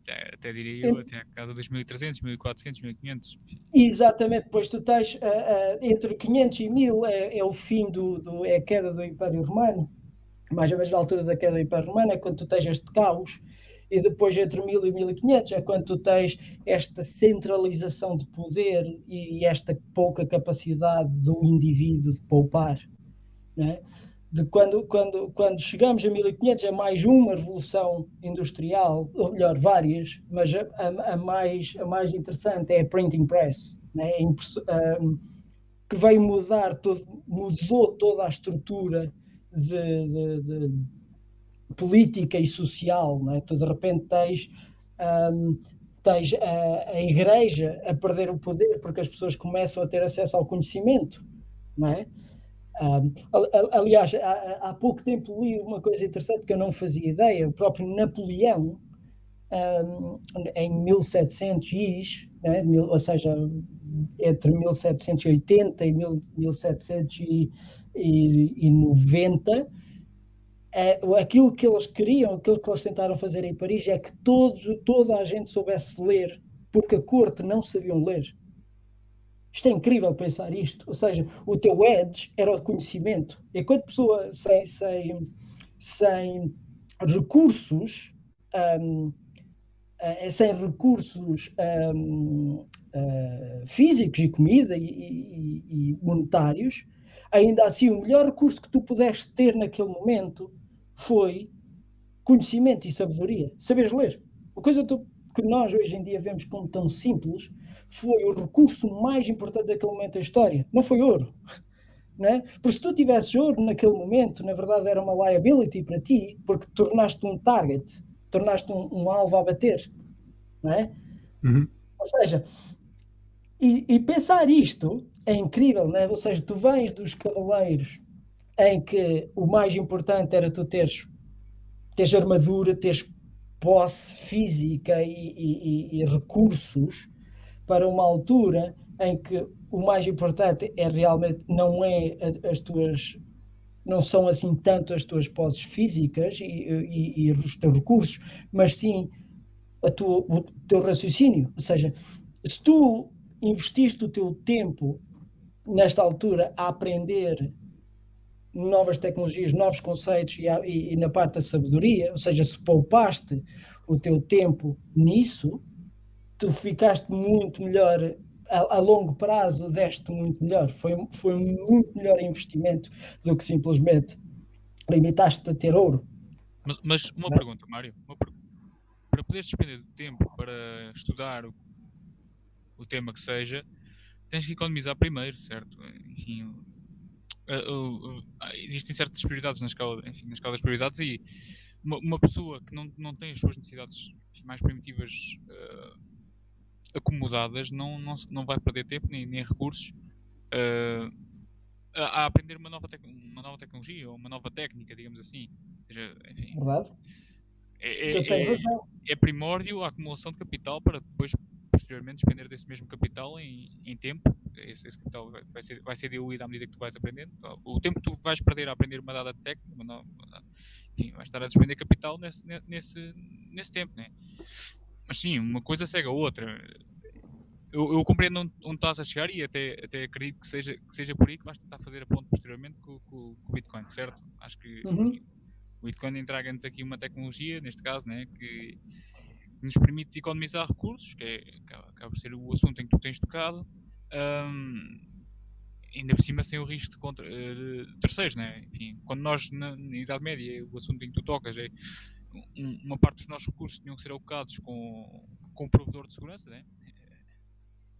até, até diria eu, até a casa dos 1300, 1400, 1500. Exatamente, depois tu tens uh, uh, entre 500 e 1000 é, é o fim do, do, é a queda do Império Romano, mais ou menos na altura da queda do Império Romano, é quando tu tens este caos e depois entre 1000 e 1500 é quando tu tens esta centralização de poder e esta pouca capacidade do indivíduo de poupar. Né? De quando, quando, quando chegamos a 1500 é mais uma revolução industrial, ou melhor, várias, mas a, a, a mais, a mais interessante é a printing press? É um, que veio mudar, todo, mudou toda a estrutura de, de, de política e social, não é? Tu de repente tens, um, tens a, a, igreja a perder o poder porque as pessoas começam a ter acesso ao conhecimento, não é? Um, aliás, há, há, pouco tempo li uma coisa interessante que eu não fazia ideia, o próprio Napoleão, um, em 1700, né, mil, ou seja, entre 1780 e 1790, é, aquilo que eles queriam, aquilo que eles tentaram fazer em Paris é que todos, toda a gente soubesse ler, porque a corte não sabiam ler. Isto é incrível pensar isto. Ou seja, o teu edge era o conhecimento. Enquanto pessoa sem, sem, sem recursos, um, eh, sem recursos um, uh, eh, físicos e comida e, e, e monetários, ainda assim o melhor recurso que tu pudeste ter naquele momento foi conhecimento e sabedoria, saberes ler. A coisa que nós hoje em dia vemos como tão simples foi o recurso mais importante daquele momento da história. Não foi ouro. Não é? Porque se tu tivesses ouro naquele momento, na verdade era uma liability para ti, porque tornaste um target, tornaste um, um alvo a bater. Não é? Uhum. Ou seja, e, e, pensar isto é incrível, não é? Ou seja, tu vens dos cavaleiros em que o mais importante era tu teres, teres armadura, teres posse física e, e, e, recursos para uma altura em que o mais importante é realmente não é as tuas não são assim tanto as tuas posses físicas e, e, e os teus recursos, mas sim a tua, o teu raciocínio. Ou seja, se tu investiste o teu tempo nesta altura a aprender novas tecnologias, novos conceitos e, e, e, na parte da sabedoria, ou seja, se poupaste o teu tempo nisso, tu ficaste muito melhor a, a longo prazo, deste muito melhor. Foi, foi um muito melhor investimento do que simplesmente limitaste a ter ouro. Mas, mas uma Não? pergunta, Mário, uma pergunta. para poderes despender tempo para estudar o, o tema que seja, tens que economizar primeiro, certo? Enfim, uh, uh, existem certas prioridades na escala, enfim, na escala das prioridades e uma, uma, pessoa que não, não tem as suas necessidades mais primitivas uh, acomodadas não, não, não vai perder tempo nem, nem recursos a, a, aprender uma nova, uma nova tecnologia ou uma nova técnica, digamos assim. Seja, enfim, Verdade. É, é, é, é, primórdio a acumulação de capital para depois posteriormente despender desse mesmo capital em, em tempo. Esse, esse, capital vai ser, vai ser diluído à medida que tu vais aprendendo. O tempo que tu vais perder a aprender uma dada técnica, uma nova, enfim, vais estar a despender capital nesse, nesse, nesse tempo. Né? Mas sim, uma coisa cega a outra. Eu, eu compreendo onde, onde, estás a chegar e até, até acredito que seja, que seja por aí que vais tentar fazer a ponte posteriormente com, com, com o Bitcoin, certo? Acho que uhum. O Bitcoin entrega-nos aqui uma tecnologia, neste caso, né, que nos permite economizar recursos, que, é, acaba por ser o assunto em que tu tens tocado, um, ainda por cima sem o risco de contra, uh, terceiros, né? Enfim, quando nós na, na, Idade Média, o assunto em que tu tocas é um, uma parte dos nossos recursos tinham que ser alocados com, com o provedor de segurança, né?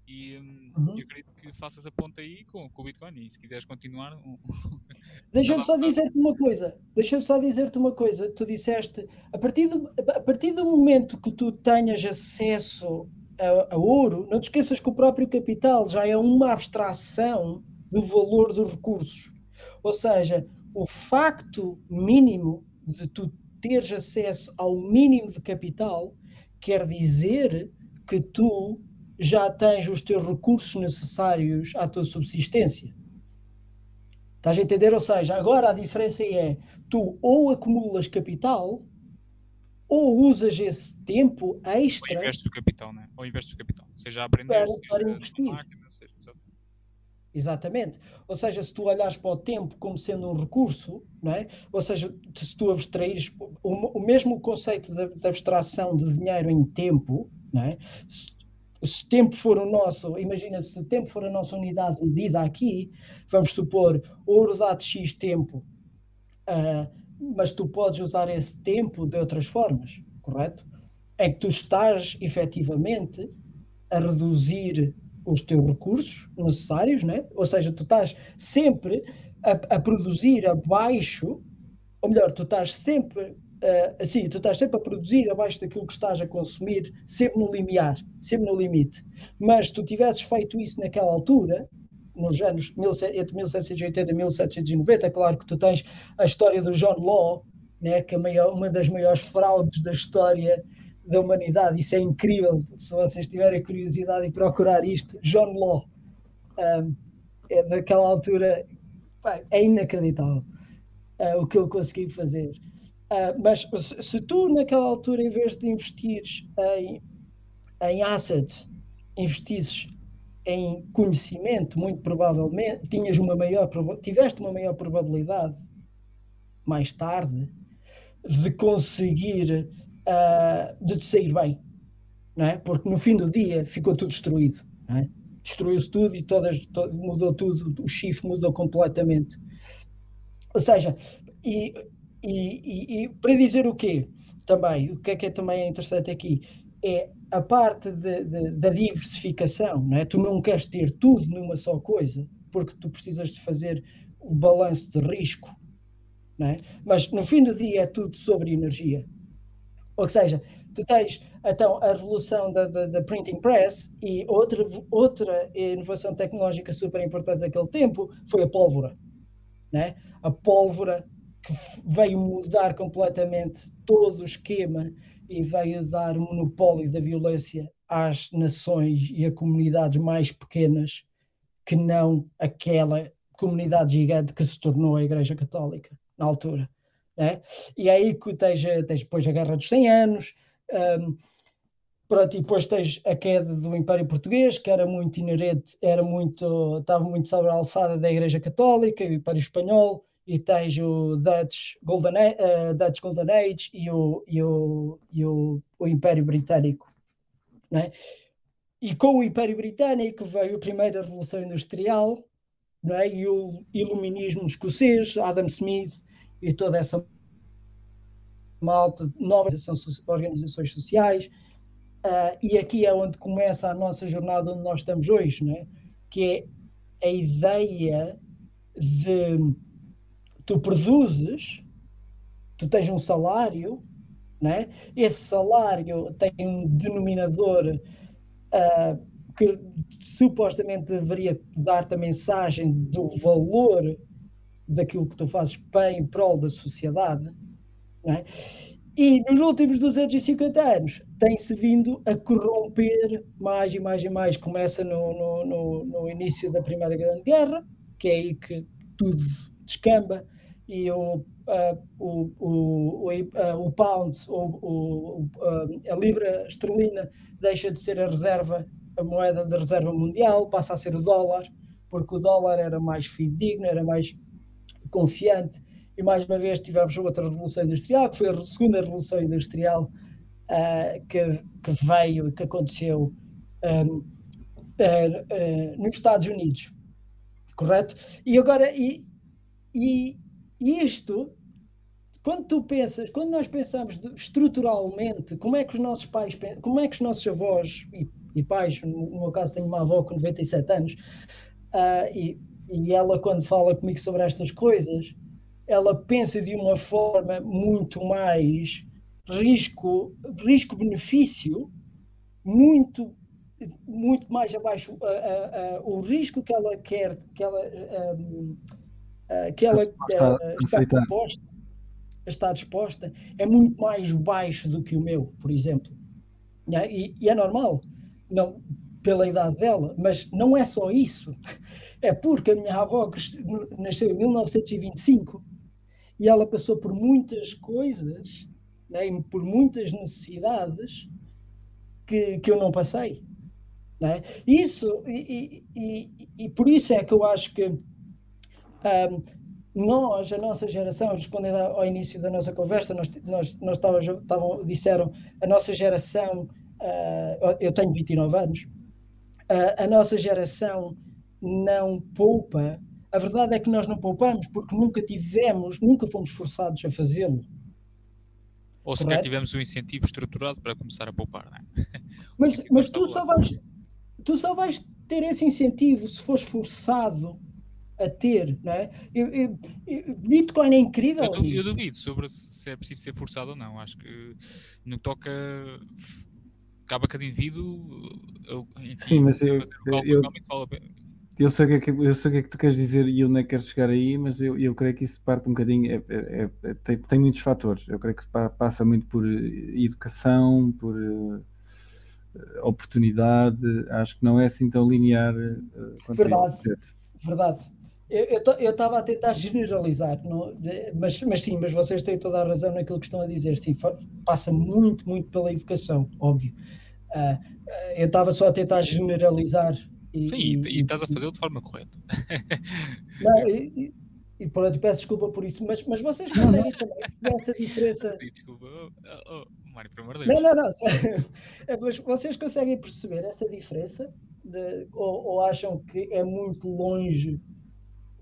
E hum, uhum. eu acredito que faças a ponta aí com, com o Bitcoin. E se quiseres continuar. Deixa-me só dizer-te uma coisa. Deixa-me só dizer-te uma coisa. Tu disseste, a partir, do, a partir do momento que tu tenhas acesso a, a ouro, não te esqueças que o próprio capital já é uma abstração do valor dos recursos. Ou seja, o facto mínimo de tu teres acesso ao mínimo de capital quer dizer que tu já tens os teus recursos necessários à tua subsistência. Estás a entender? Ou seja, agora a diferença é tu ou acumulas capital ou usas esse tempo extra. Ou investes o capital, né? Ou investes o capital. Seja a aprender, para, seja para investir. Máquina, seja, Exatamente. Ou seja, se tu olhares para o tempo como sendo um recurso, não é? ou seja, se tu abstraires o, o mesmo conceito de, de, abstração de dinheiro em tempo, não é? se, se tempo for o nosso, imagina se tempo for a nossa unidade de medida aqui, vamos supor, ouro dá-te X tempo, uh, mas tu podes usar esse tempo de outras formas, correto? É que tu estás efetivamente a reduzir os teus recursos necessários, né? ou seja, tu estás sempre a, a produzir abaixo, ou melhor, tu estás sempre uh, assim, tu estás sempre a produzir abaixo daquilo que estás a consumir, sempre no limiar, sempre no limite. Mas tu tivesses feito isso naquela altura, nos anos entre 1780 e 1790, claro que tu tens a história do John Law, né, que é maior, uma das maiores fraudes da história da humanidade. Isso é incrível. Se vocês tiverem curiosidade em procurar isto, John Law um, é daquela altura, é inacreditável uh, o que ele conseguiu fazer. Uh, mas se tu, naquela altura, em vez de investir em, em assets, investisses em conhecimento, muito provavelmente, tinhas uma maior, tiveste uma maior probabilidade, mais tarde, de conseguir uh, de te sair bem, não é? Porque no fim do dia ficou tudo destruído, não é? Destruiu-se tudo e todas, mudou tudo, o chifre mudou completamente. Ou seja, e e, e, e, para dizer o quê? Também, o que é que é também interessante aqui? É a parte de, de, da diversificação, não é? Tu não queres ter tudo numa só coisa, porque tu precisas de fazer o balanço de risco, não é? Mas no fim do dia é tudo sobre energia. Ou seja, tu tens então a revolução da, da, da, printing press e outra, outra inovação tecnológica super importante daquele tempo foi a pólvora. Né? A pólvora que veio mudar completamente todo o esquema e veio dar o monopólio da violência às nações e a comunidades mais pequenas que não aquela comunidade gigante que se tornou a Igreja Católica na altura. Né? E é aí que tens, tens depois a Guerra dos 100 Anos, um, pronto, e depois tens a queda do Império Português, que era muito inerente, era muito, estava muito sobre a alçada da Igreja Católica, o Império Espanhol, e tens o Dutch Golden, uh, Dutch Golden Age e o, e o, e o, o Império Britânico. Né? E com o Império Britânico veio a primeira Revolução Industrial né? e o Iluminismo escocês, Adam Smith e toda essa malta, novas organizações sociais. Uh, e aqui é onde começa a nossa jornada onde nós estamos hoje, né? que é a ideia de tu produzes, tu tens um salário, né? esse salário tem um denominador uh, que supostamente deveria dar-te a mensagem do valor daquilo que tu fazes bem em prol da sociedade. Né? E nos últimos 250 anos tem-se vindo a corromper mais e mais e mais. Começa no, no, no, no início da Primeira Grande Guerra, que é aí que tudo descamba e o, uh, o, o, o, pound, o, o, uh, a libra esterlina, deixa de ser a reserva, a moeda de reserva mundial, passa a ser o dólar, porque o dólar era mais fidedigno, era mais confiante e mais uma vez tivemos outra revolução industrial, que foi a segunda revolução industrial que, que, veio e que aconteceu um, nos Estados Unidos, correto? E agora, e, e, isto, quando tu pensas, quando nós pensamos estruturalmente, como é que os nossos pais, como é que os nossos avós e, e pais, no meu caso tenho uma avó com 97 anos, e, e ela quando fala comigo sobre estas coisas, ela pensa de uma forma muito mais risco risco benefício muito muito mais abaixo uh, uh, uh, o risco que ela quer que ela que ela está, está disposta está disposta é muito mais baixo do que o meu por exemplo e, e é normal não pela idade dela mas não é só isso é porque a minha avó nasceu em 1925 e ela passou por muitas coisas, né, por muitas necessidades que, que eu não passei. Né? Isso, e, e, e, por isso é que eu acho que um, nós, a nossa geração, respondendo ao início da nossa conversa, nós, nós, nós távamos, disseram, a nossa geração, uh, eu tenho 29 anos, uh, a nossa geração não poupa a verdade é que nós não poupamos porque nunca tivemos, nunca fomos forçados a fazê-lo. Ou sequer tivemos um incentivo estruturado para começar a poupar, não é? Mas, mas tu, só vais, tu só vais ter esse incentivo se fores forçado a ter, não é? Eu, eu, eu, Bitcoin é incrível. Eu, eu duvido sobre se é preciso ser forçado ou não. Acho que no que toca acaba cada indivíduo. Eu, Sim, mas eu, eu, eu sei, o que é que, eu sei o que é que tu queres dizer e onde é que queres chegar aí, mas eu, eu creio que isso parte um bocadinho, é, é, é, é tem, tem muitos fatores. Eu creio que passa muito por eh, educação, por uh, oportunidade. Acho que não é assim tão linear. Uh, verdade, verdade. Eu estava a tentar generalizar, não, mas, mas sim, mas vocês têm toda a razão naquilo que estão a dizer. Sim, passa muito, muito pela educação, óbvio. Uh, eu estava só a tentar generalizar e, Sim, e, e, estás a fazê-lo de forma correta. Não, e, e pronto, peço desculpa por isso, mas, mas vocês conseguem também essa diferença. Desculpa, oh, oh, Mário, pelo amor de Deus. Não, não, não. É, mas vocês conseguem perceber essa diferença? De, ou, ou, acham que é muito longe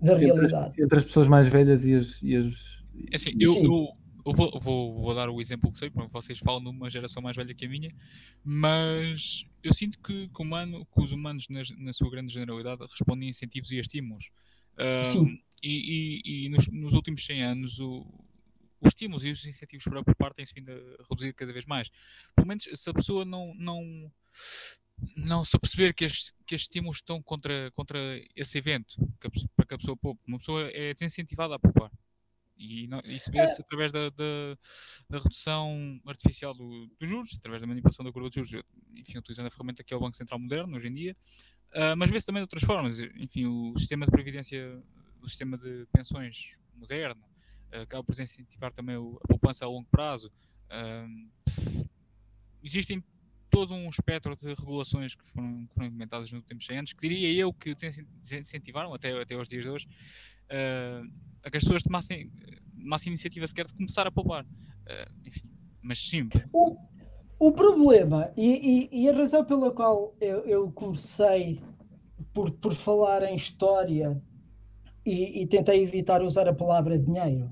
da realidade? Entre as, entre as pessoas mais velhas e as. E as... É assim, eu, eu, eu vou, vou, vou, dar o exemplo que sei, porque vocês falam de uma geração mais velha que a minha, mas eu sinto que, que, humano, que os humanos, na, na, sua grande generalidade, respondem a incentivos e a estímulos. Sim. e, e, e nos, nos, últimos 100 anos, o, os estímulos e os incentivos para ocupar têm-se vindo a reduzir cada vez mais. Pelo menos se a pessoa não, não, não se perceber que estes, que estes estímulos estão contra, contra esse evento, que a, para que a pessoa poupe, uma pessoa é desincentivada a poupar. E não, isso vê-se é. através da, da, da, redução artificial do, dos juros, através da manipulação da curva de juros, enfim, utilizando a ferramenta que é o Banco Central Moderno hoje em dia, uh, mas vê-se também de outras formas. Enfim, o sistema de previdência, o sistema de pensões moderno, uh, acaba por incentivar também o, a poupança a longo prazo. Uh, existem todo um espectro de regulações que foram, que foram implementadas nos últimos 100 anos, que diria eu que desincentivaram até, até aos dias de hoje uh, a que as pessoas tomassem, tomassem iniciativa sequer de começar a poupar. Uh, enfim, mas sim. O, o problema e, e, e, a razão pela qual eu, eu comecei por, por falar em história e, e tentei evitar usar a palavra dinheiro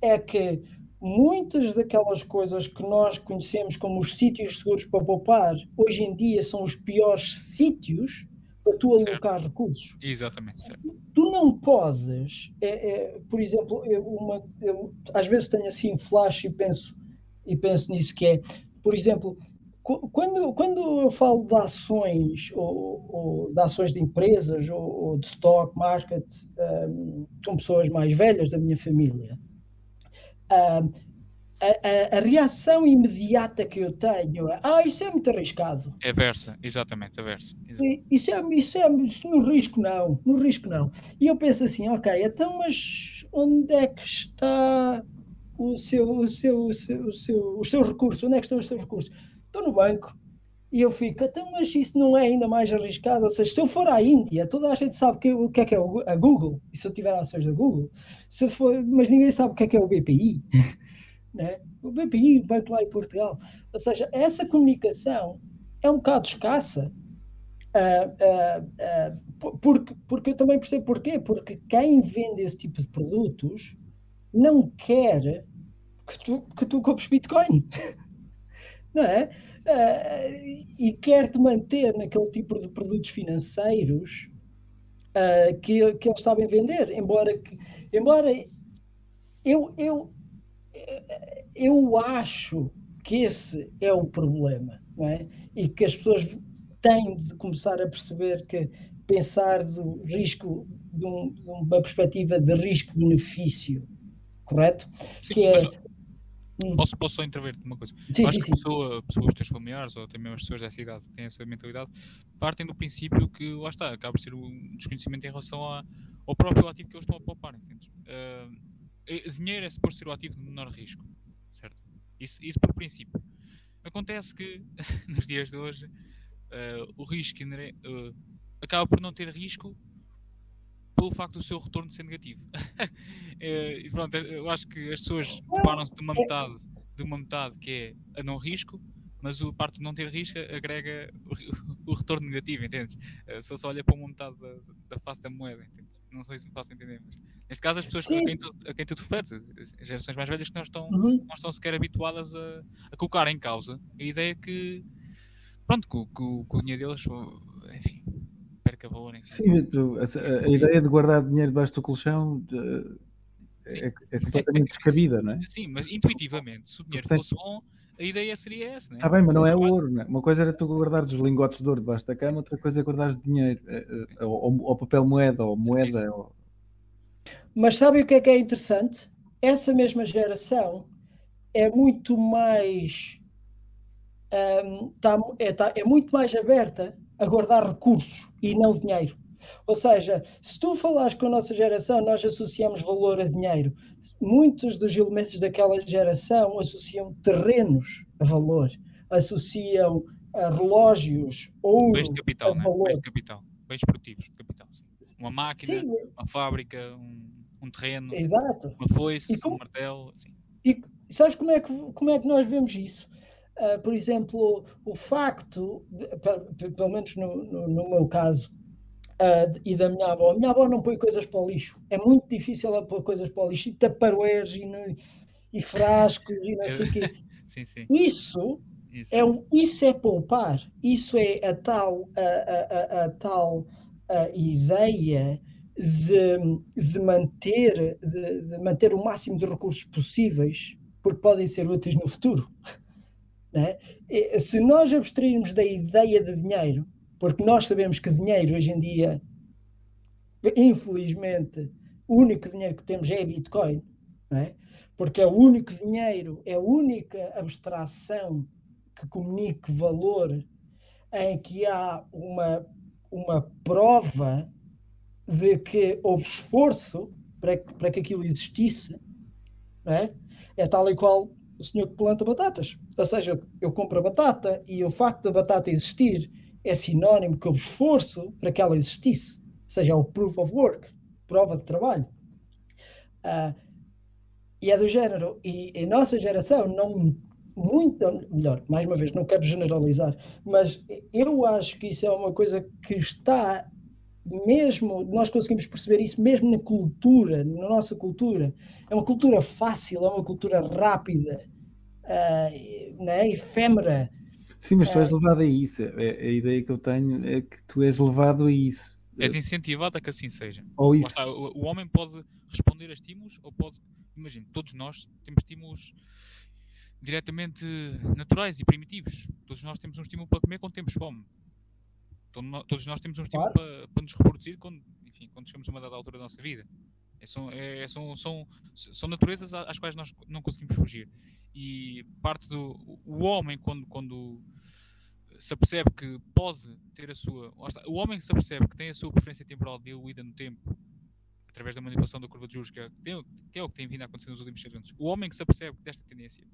é que muitas daquelas coisas que nós conhecemos como os sítios seguros para poupar, hoje em dia são os piores sítios para tu alocar recursos. Exatamente. Certo. Tu não podes, é, é, por exemplo, eu, uma, eu, às vezes tenho assim flash e penso, e penso nisso que é, por exemplo, quando, quando eu falo de ações ou, ou de ações de empresas ou, ou de stock market um, com pessoas mais velhas da minha família, a, a, a, reação imediata que eu tenho é ah, isso é muito arriscado. É versa, exatamente, é versa. Isso é, isso é isso no risco não, no risco não. E eu penso assim, ok, então mas onde é que está o seu, o seu, o seu, o seu, os seus recursos? Onde é que estão os seus recursos? Estão no banco. E eu fico, então, mas isso não é ainda mais arriscado? Ou seja, se eu for à Índia, toda a gente sabe que, o que é que é a Google, e se eu tiver ações da Google, se for, mas ninguém sabe o que é que é o BPI. né? O BPI, o banco lá em Portugal. Ou seja, essa comunicação é um bocado escassa. Uh, uh, uh, porque, porque eu também percebo porquê. Porque quem vende esse tipo de produtos não quer que tu, que tu compres Bitcoin. não é? Uh, e quer-te manter naquele tipo de produtos financeiros uh, que, que eles sabem vender, embora, que, embora eu, eu, eu acho que esse é o problema, não é? E que as pessoas têm de começar a perceber que pensar do risco de, um, de uma perspectiva de risco-benefício, correto? Sim, que é, Hum. Posso, posso só intervir uma coisa? Sim, acho sim, que sim. Pessoa, pessoas, teus familiares, ou até mesmo as pessoas dessa idade, têm essa mentalidade, partem do princípio que, lá está, acaba por ser um desconhecimento em relação ao próprio ativo que eles estão a poupar, entendes? Uh, dinheiro é suposto ser o ativo de menor risco, certo? Isso, isso por princípio. Acontece que, nos dias de hoje, uh, o risco uh, acaba por não ter risco pelo facto do seu retorno ser negativo. É, e pronto, eu acho que as pessoas separam-se de uma metade, de uma metade que é a não risco, mas a parte de não ter risco agrega o, o retorno negativo, entendes? Só se olha para uma metade da, da face da moeda, entendes? Não sei se me faço entender, mas neste caso as pessoas a quem, tu, a quem tu te referes, as gerações mais velhas que não estão, uhum. não estão sequer habituadas a, a colocar em causa a ideia que pronto, que, que, que o dinheiro deles, enfim, Enfim. Sim, a, a, ideia de guardar dinheiro debaixo do colchão é, é, completamente descabida, não é? Sim, mas intuitivamente, se o dinheiro Portanto, fosse bom, a ideia seria essa, não é? Está bem, mas não é o ouro, não é? Uma coisa era tu guardares os lingotes de ouro debaixo da cama, outra coisa é guardares dinheiro, é, é, ou, ou, papel moeda, ou moeda. Ou... Mas sabe o que é que é interessante? Essa mesma geração é muito mais. Um, tá, é, tá, é muito mais aberta a guardar recursos e não dinheiro. Ou seja, se tu falares com a nossa geração, nós associamos valor a dinheiro. Muitos dos elementos daquela geração associam terrenos a valor, associam a relógios, ou bens de capital, a né? valor. Bens de capital, bens produtivos de capital. Sim. Uma máquina, sim. uma fábrica, um, um terreno, Exato. uma foice, como, um martelo. Sim. E sabes como é que, como é que nós vemos isso? Uh, por exemplo, o facto, de, pelo menos no, no, no meu caso, uh, e da minha avó, a minha avó não põe coisas para o lixo, é muito difícil ela pôr coisas para o lixo, e taparoeiros e, e frascos e não sei o quê. sim, sim. Isso, isso. É, isso é poupar, isso é a tal, a, a, a, a tal a ideia de, de, manter, de, de manter o máximo de recursos possíveis, porque podem ser úteis no futuro. Né? Se nós abstrairmos da ideia de dinheiro, porque nós sabemos que dinheiro hoje em dia, infelizmente, o único dinheiro que temos é Bitcoin, é? porque é o único dinheiro, é a única abstração que comunique valor em que há uma, uma prova de que houve esforço para para que aquilo existisse, é? é tal e qual o senhor que planta batatas. Ou seja, eu compro a batata e o facto da batata existir é sinónimo que houve esforço para que ela existisse. Ou seja, é o proof of work, prova de trabalho. Uh, e é do género. E a nossa geração não muito melhor, mais uma vez, não quero generalizar, mas eu acho que isso é uma coisa que está mesmo, nós conseguimos perceber isso mesmo na cultura, na nossa cultura. É uma cultura fácil, é uma cultura rápida, uh, né? efêmera. Sim, mas tu és levado a isso. É, a ideia que eu tenho é que tu és levado a isso. És incentivado a que assim seja. Ou isso. o, o, homem pode responder a estímulos ou pode. Imagina, todos nós temos estímulos diretamente naturais e primitivos. Todos nós temos um estímulo para comer quando temos fome. Todos nós temos um estímulo claro. para, para nos reproduzir quando, enfim, quando chegamos a uma dada altura da nossa vida. É, são, é, são, são, são naturezas às quais nós não conseguimos fugir. E parte do. O homem, quando, quando se apercebe que pode ter a sua. O homem se apercebe que tem a sua preferência temporal diluída no tempo, através da manipulação da curva de juros, que é, que é o que tem vindo a acontecer nos últimos 6 anos. O homem que se apercebe desta tendência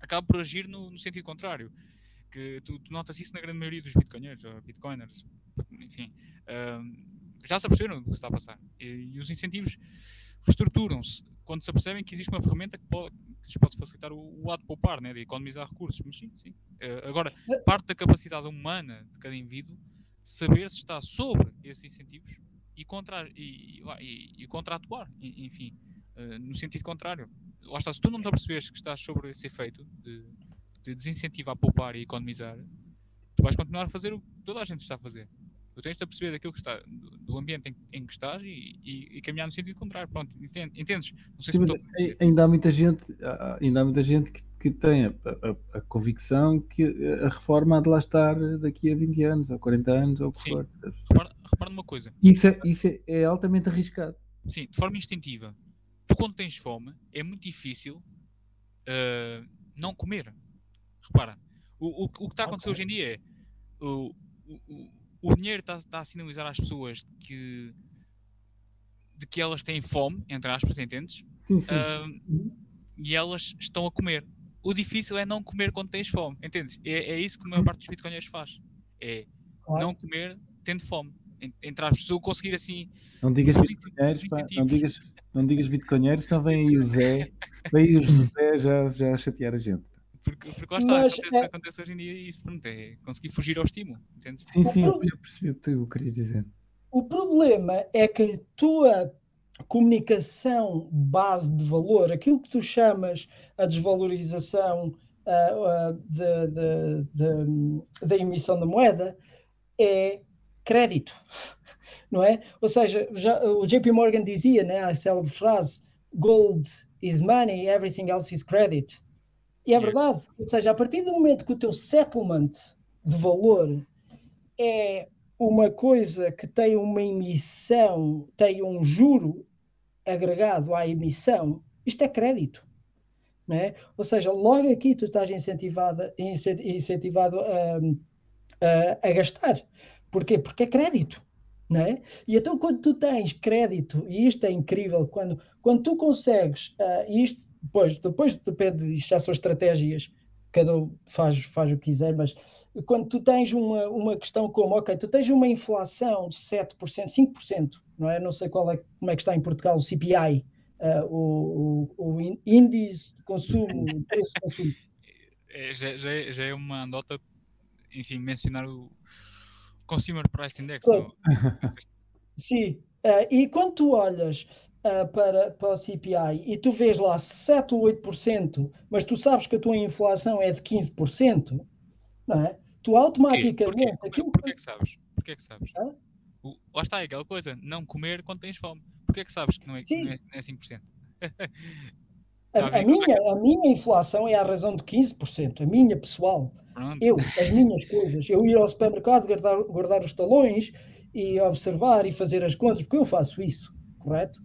acaba por agir no, no sentido contrário que tu, tu, notas isso na grande maioria dos bitcoiners, ou bitcoiners, enfim, uh, já se aperceberam do que está a passar. E, e os incentivos reestruturam-se quando se apercebem que existe uma ferramenta que, pode, que lhes pode facilitar o, o ato de poupar, né, de economizar recursos. Mas sim, sim. Uh, agora, parte da capacidade humana de cada indivíduo saber se está sobre esses incentivos e, contra, e, e, e contra-atuar, enfim, uh, no sentido contrário. Lá está, se tu não te apercebes que estás sobre esse efeito de, de desincentivar a poupar e economizar, tu vais continuar a fazer o que toda a gente está a fazer. Tu tens de perceber daquilo que está, do, ambiente em, em, que estás e, e, e, caminhar no sentido contrário. Pronto, entendes? Sim, ainda há muita gente, ainda há muita gente que, que tem a, a, a, convicção que a reforma há de lá estar daqui a 20 anos, ou 40 anos, ou o que for. Repara, repara numa coisa. Isso, é, isso é, é, altamente arriscado. Sim, de forma instintiva. Tu quando tens fome, é muito difícil uh, não comer. Repara, o, o, o que está a acontecer okay. hoje em dia é o, o, o dinheiro está, está a sinalizar às pessoas que de que elas têm fome, entre aspas, entendes? Sim, sim. Uh, e elas estão a comer. O difícil é não comer quando tens fome, entendes? É, é isso que a maior parte dos bitcoinheiros faz. É claro. não comer tendo fome. Entre as pessoas conseguir assim. Não digas bitcoinheiros, pá, não digas, não digas bitcoinheiros, então vem aí o Zé, vem aí o José já, já chatear a gente. Porque, porque lá está, Mas, acontece, é... acontece hoje em dia isso, pronto, é conseguir fugir ao estímulo, entendes? Sim, sim, eu percebi o que tu querias dizer. O problema é que a tua comunicação base de valor, aquilo que tu chamas a desvalorização uh, uh, de, de, de, da emissão da moeda, é crédito, não é? Ou seja, já, o JP Morgan dizia, né, a célebre frase, gold is money, everything else is credit. E é yes. verdade, ou seja, a partir do momento que o teu settlement de valor é uma coisa que tem uma emissão, tem um juro agregado à emissão, isto é crédito. Não é? Ou seja, logo aqui tu estás incentivado, incentivado a, a, a gastar. Porquê? Porque é crédito. Não é? E então, quando tu tens crédito, e isto é incrível, quando, quando tu consegues, uh, isto depois, depois depende, isto já são estratégias, cada um faz, faz o que quiser, mas quando tu tens uma, uma questão como, ok, tu tens uma inflação de 7%, 5%, não é? Não sei qual é, como é que está em Portugal, o CPI, uh, eh, o, o, o, índice de consumo, preço de consumo. É, já, já, é, já é uma nota, enfim, mencionar o Consumer Price Index. Ou... Sim, uh, e quando tu olhas uh, para, para o CPI e tu vês lá 7 ou 8%, mas tu sabes que a tua inflação é de 15%, não é? Tu automaticamente. Porquê? Porquê? Porquê que sabes? Porquê que sabes? O, lá está, é aquela coisa, não comer quando tens fome. Porquê que sabes que não é, Sim. não é, não é 5%? a, a, minha, a minha inflação é à razão de 15%, a minha pessoal. Eu, as minhas coisas, eu ir ao supermercado guardar, guardar os talões e observar e fazer as contas, porque eu faço isso, correto?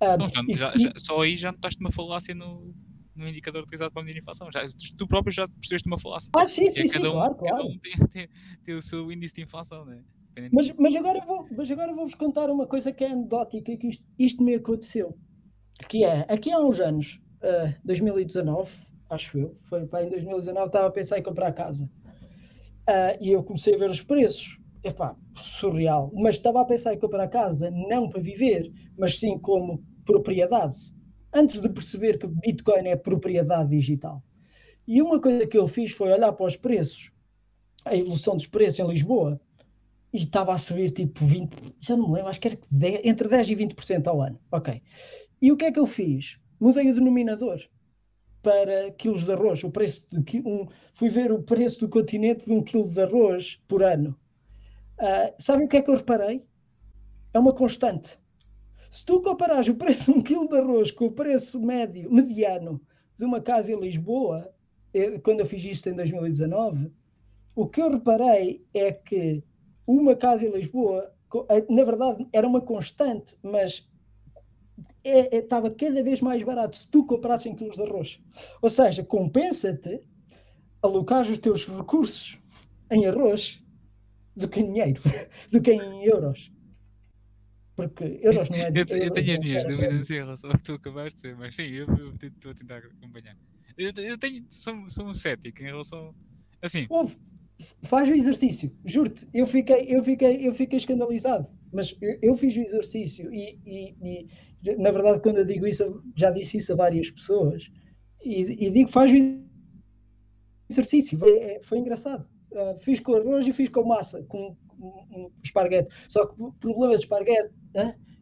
Um, já, já, só aí já notaste uma falácia no, no indicador utilizado para medir a inflação. Já, tu próprio já percebeste uma falácia. Ah, sim, sim, sim, um, claro, claro. Um tem, tem, tem, o seu índice de inflação, né? Mas, mas agora vou, mas agora vou-vos contar uma coisa que é anedótica, que isto, isto me aconteceu. Que é, aqui há uns anos, uh, 2019, acho eu, foi para em 2019, estava a pensar em comprar casa. Uh, e eu comecei a ver os preços. Epá, surreal. Mas estava a pensar em comprar casa não para viver, mas sim como propriedade. Antes de perceber que Bitcoin é propriedade digital. E uma coisa que eu fiz foi olhar para os preços, a evolução dos preços em Lisboa, e estava a subir tipo 20, já não me lembro, acho que era 10, entre 10 e 20% ao ano. Ok. E o que é que eu fiz? Mudei o denominador para quilos de arroz. O preço de um, fui ver o preço do continente de um quilo de arroz por ano. Uh, sabem o que é que eu reparei? É uma constante. Se tu comparares o preço de um quilo de arroz com o preço médio, mediano de uma casa em Lisboa, eu, quando eu fiz isto em 2019, o que eu reparei é que uma casa em Lisboa, na verdade, era uma constante, mas é, é, estava cada vez mais barato se tu comprasses em quilos de arroz. Ou seja, compensa-te alocar os teus recursos em arroz do que em dinheiro, do que em euros. Porque euros não é eu, eu tenho as minhas dúvidas em relação ao que tu acabaste de dizer, mas sim, eu, estou a tentar acompanhar. Eu, eu tenho, sou, sou um cético em relação. Assim. Ouve, faz o exercício, juro-te, eu fiquei, eu, fiquei, eu fiquei escandalizado, mas eu, eu fiz o exercício e, e, e, na verdade, quando eu digo isso, já disse isso a várias pessoas e, e digo: faz o exercício, foi, é, foi engraçado. Uh, fiz com arroz e fiz com massa, com, com, esparguete. Só que o problema de esparguete,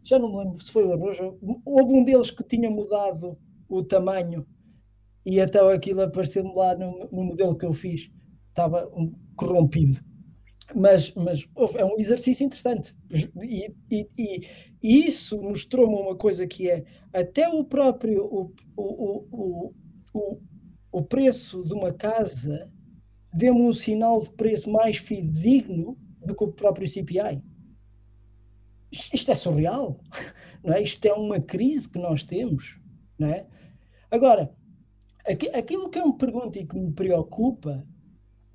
já não me lembro se foi o arroz, houve um deles que tinha mudado o tamanho e então aquilo apareceu-me lá no, no modelo que eu fiz estava um, corrompido. Mas, mas é um exercício interessante. E, e, e, e isso mostrou-me uma coisa que é até o próprio o, o, o, o, o preço de uma casa deu-me um sinal de preço mais fidedigno do que o próprio CPI. Isto, isto é surreal, não é? Isto é uma crise que nós temos, não é? Agora, aquilo que eu me pergunto e que me preocupa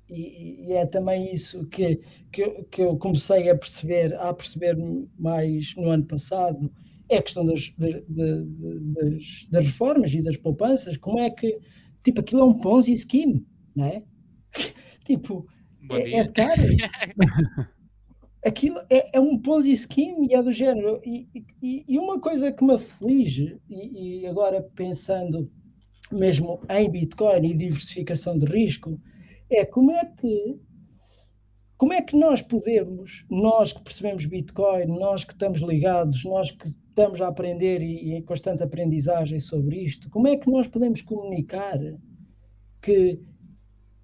e, e, é também isso que, que, que, eu comecei a perceber, a perceber mais no ano passado, é a questão das, das, das, das reformas e das poupanças, como é que, tipo, aquilo é um Ponzi scheme, não é? tipo, é, é, de cara. aquilo é, é, um Ponzi scheme e é do género. E, e, e uma coisa que me aflige, e, e agora pensando mesmo em Bitcoin e diversificação de risco, é como é que como é que nós podemos, nós que percebemos Bitcoin, nós que estamos ligados, nós que estamos a aprender e, e em constante aprendizagem sobre isto, como é que nós podemos comunicar que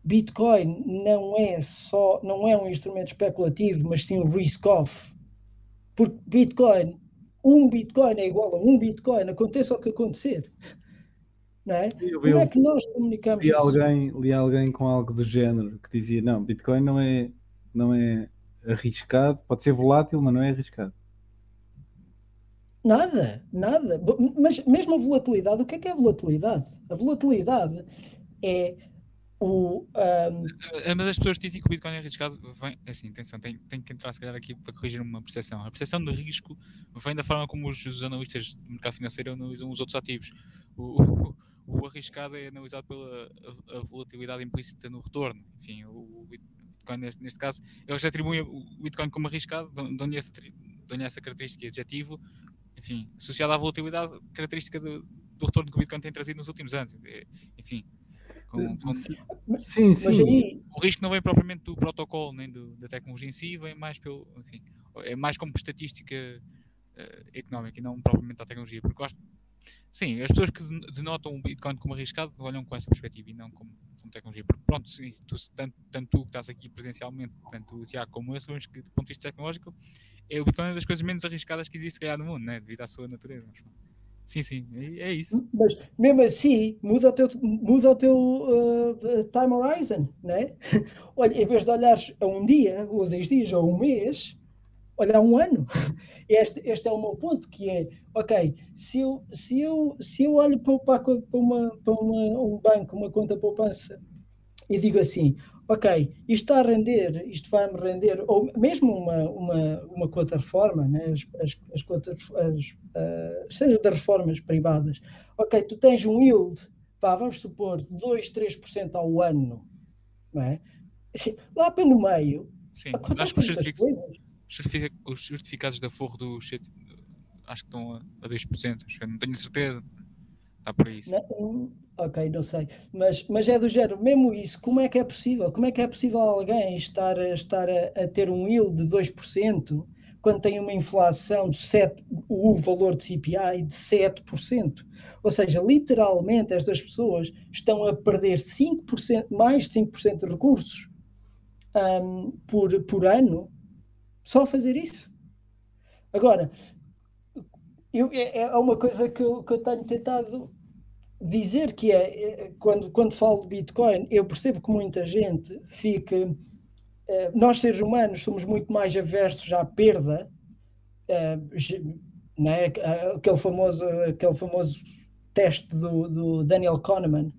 Bitcoin não é só, não é um instrumento especulativo, mas sim um risk-off? Porque Bitcoin, um Bitcoin é igual a um Bitcoin, aconteça o que acontecer. Não é? Eu, Como é que nós comunicamos li isso? Alguém, li alguém com algo do género que dizia: não, Bitcoin não é, não é arriscado, pode ser volátil, mas não é arriscado. Nada, nada. Mas mesmo a volatilidade, o que é que é volatilidade? A volatilidade é o. Um... Eh, mas as pessoas dizem que o Bitcoin é arriscado. Vem, assim, atenção, tem, tem que entrar se calhar aqui para corrigir uma percepção. A percepção de risco vem da forma como os, os analistas do mercado financeiro analisam os outros ativos. O, o arriscado é analisado pela a, a volatilidade implícita no retorno. Enfim, o, Bitcoin, neste, neste, caso, eles atribuem o Bitcoin como arriscado, dão-lhe essa, dão essa característica adjetivo, enfim, associada à volatilidade, característica do, do, retorno que o Bitcoin tem trazido nos últimos anos. Enfim, com, com... Sim, sim. Aí... O risco não vem propriamente do protocolo nem do, da tecnologia em si, vem mais pelo. Enfim, é mais como estatística uh, económica e não propriamente da tecnologia. Porque gosto, Sim, as pessoas que denotam o Bitcoin como arriscado olham com essa perspectiva e não como, como tecnologia. Porque, pronto, sim, tu, tanto, tanto, tu que estás aqui presencialmente, tanto o Tiago como eu, sabemos que, do ponto de vista tecnológico, é o Bitcoin é uma das coisas menos arriscadas que existe, se calhar, no mundo, né? devido à sua natureza. Sim, sim, é, é isso. Mas mesmo assim, muda o teu, muda o teu uh, time horizon, né? Olha, em vez de olhares a um dia, ou a 10 dias, ou a um mês, olha, há um ano. Este, este é o meu ponto, que é, ok, se eu, se eu, se eu olho para, para, uma, para uma, um banco, uma conta poupança, e digo assim, ok, isto está a render, isto vai-me render, ou mesmo uma, uma, uma conta reforma, né? as, as, as contas, as, uh, seja das reformas privadas, ok, tu tens um yield, vá, vamos supor, de 2, 3% ao ano, não é? Lá pelo meio, Sim, acho que os certificados, os certificados da Forro do acho que estão a 2%, não tenho certeza. Está por isso. Não, ok, não sei. Mas, mas é do género, mesmo isso, como é que é possível? Como é que é possível alguém estar, a, estar a, a ter um yield de 2% quando tem uma inflação de 7%, o valor de CPI de 7%? Ou seja, literalmente estas pessoas estão a perder 5%, mais de 5% de recursos um, por, por ano só fazer isso. Agora, eu, é, é uma coisa que eu, que eu tenho tentado dizer que é, é, quando, quando falo de Bitcoin, eu percebo que muita gente fica. Eh, nós, seres humanos, somos muito mais aversos à perda, eh, né? aquele, famoso, aquele famoso teste do, do Daniel Kahneman.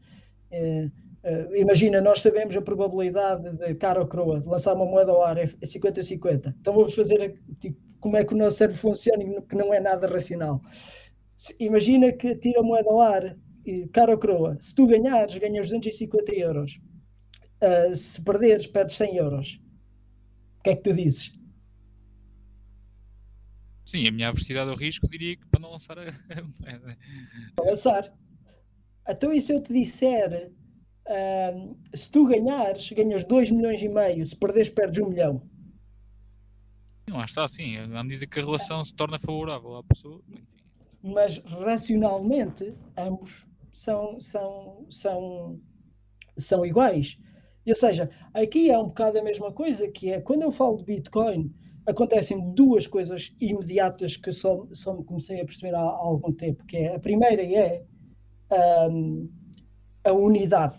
Eh, imagina, nós sabemos a probabilidade de cara ou croa, de lançar uma moeda ao ar é 50-50. Então vamos fazer tipo, como é que o nosso cérebro funciona que não é nada racional. Imagina que tira a moeda ao ar, cara ou croa. Se tu ganhares, ganhas 250 euros. uh, se perderes, perdes 100 euros. O que é que tu dizes? Sim, a minha adversidade ao risco diria que para não lançar a moeda. Para lançar. Então, e se eu te disser, uh, se tu ganhares, ganhas 2 milhões e meio, se perderes, perdes 1 um milhão. Não, está assim, à medida que a relação se torna favorável à pessoa. Mas racionalmente, ambos são, são, são, são iguais. Ou seja, aqui é um bocado a mesma coisa, que é quando eu falo de Bitcoin, acontecem duas coisas imediatas que só, só me comecei a perceber há, há algum tempo, que é a primeira é um, a unidade.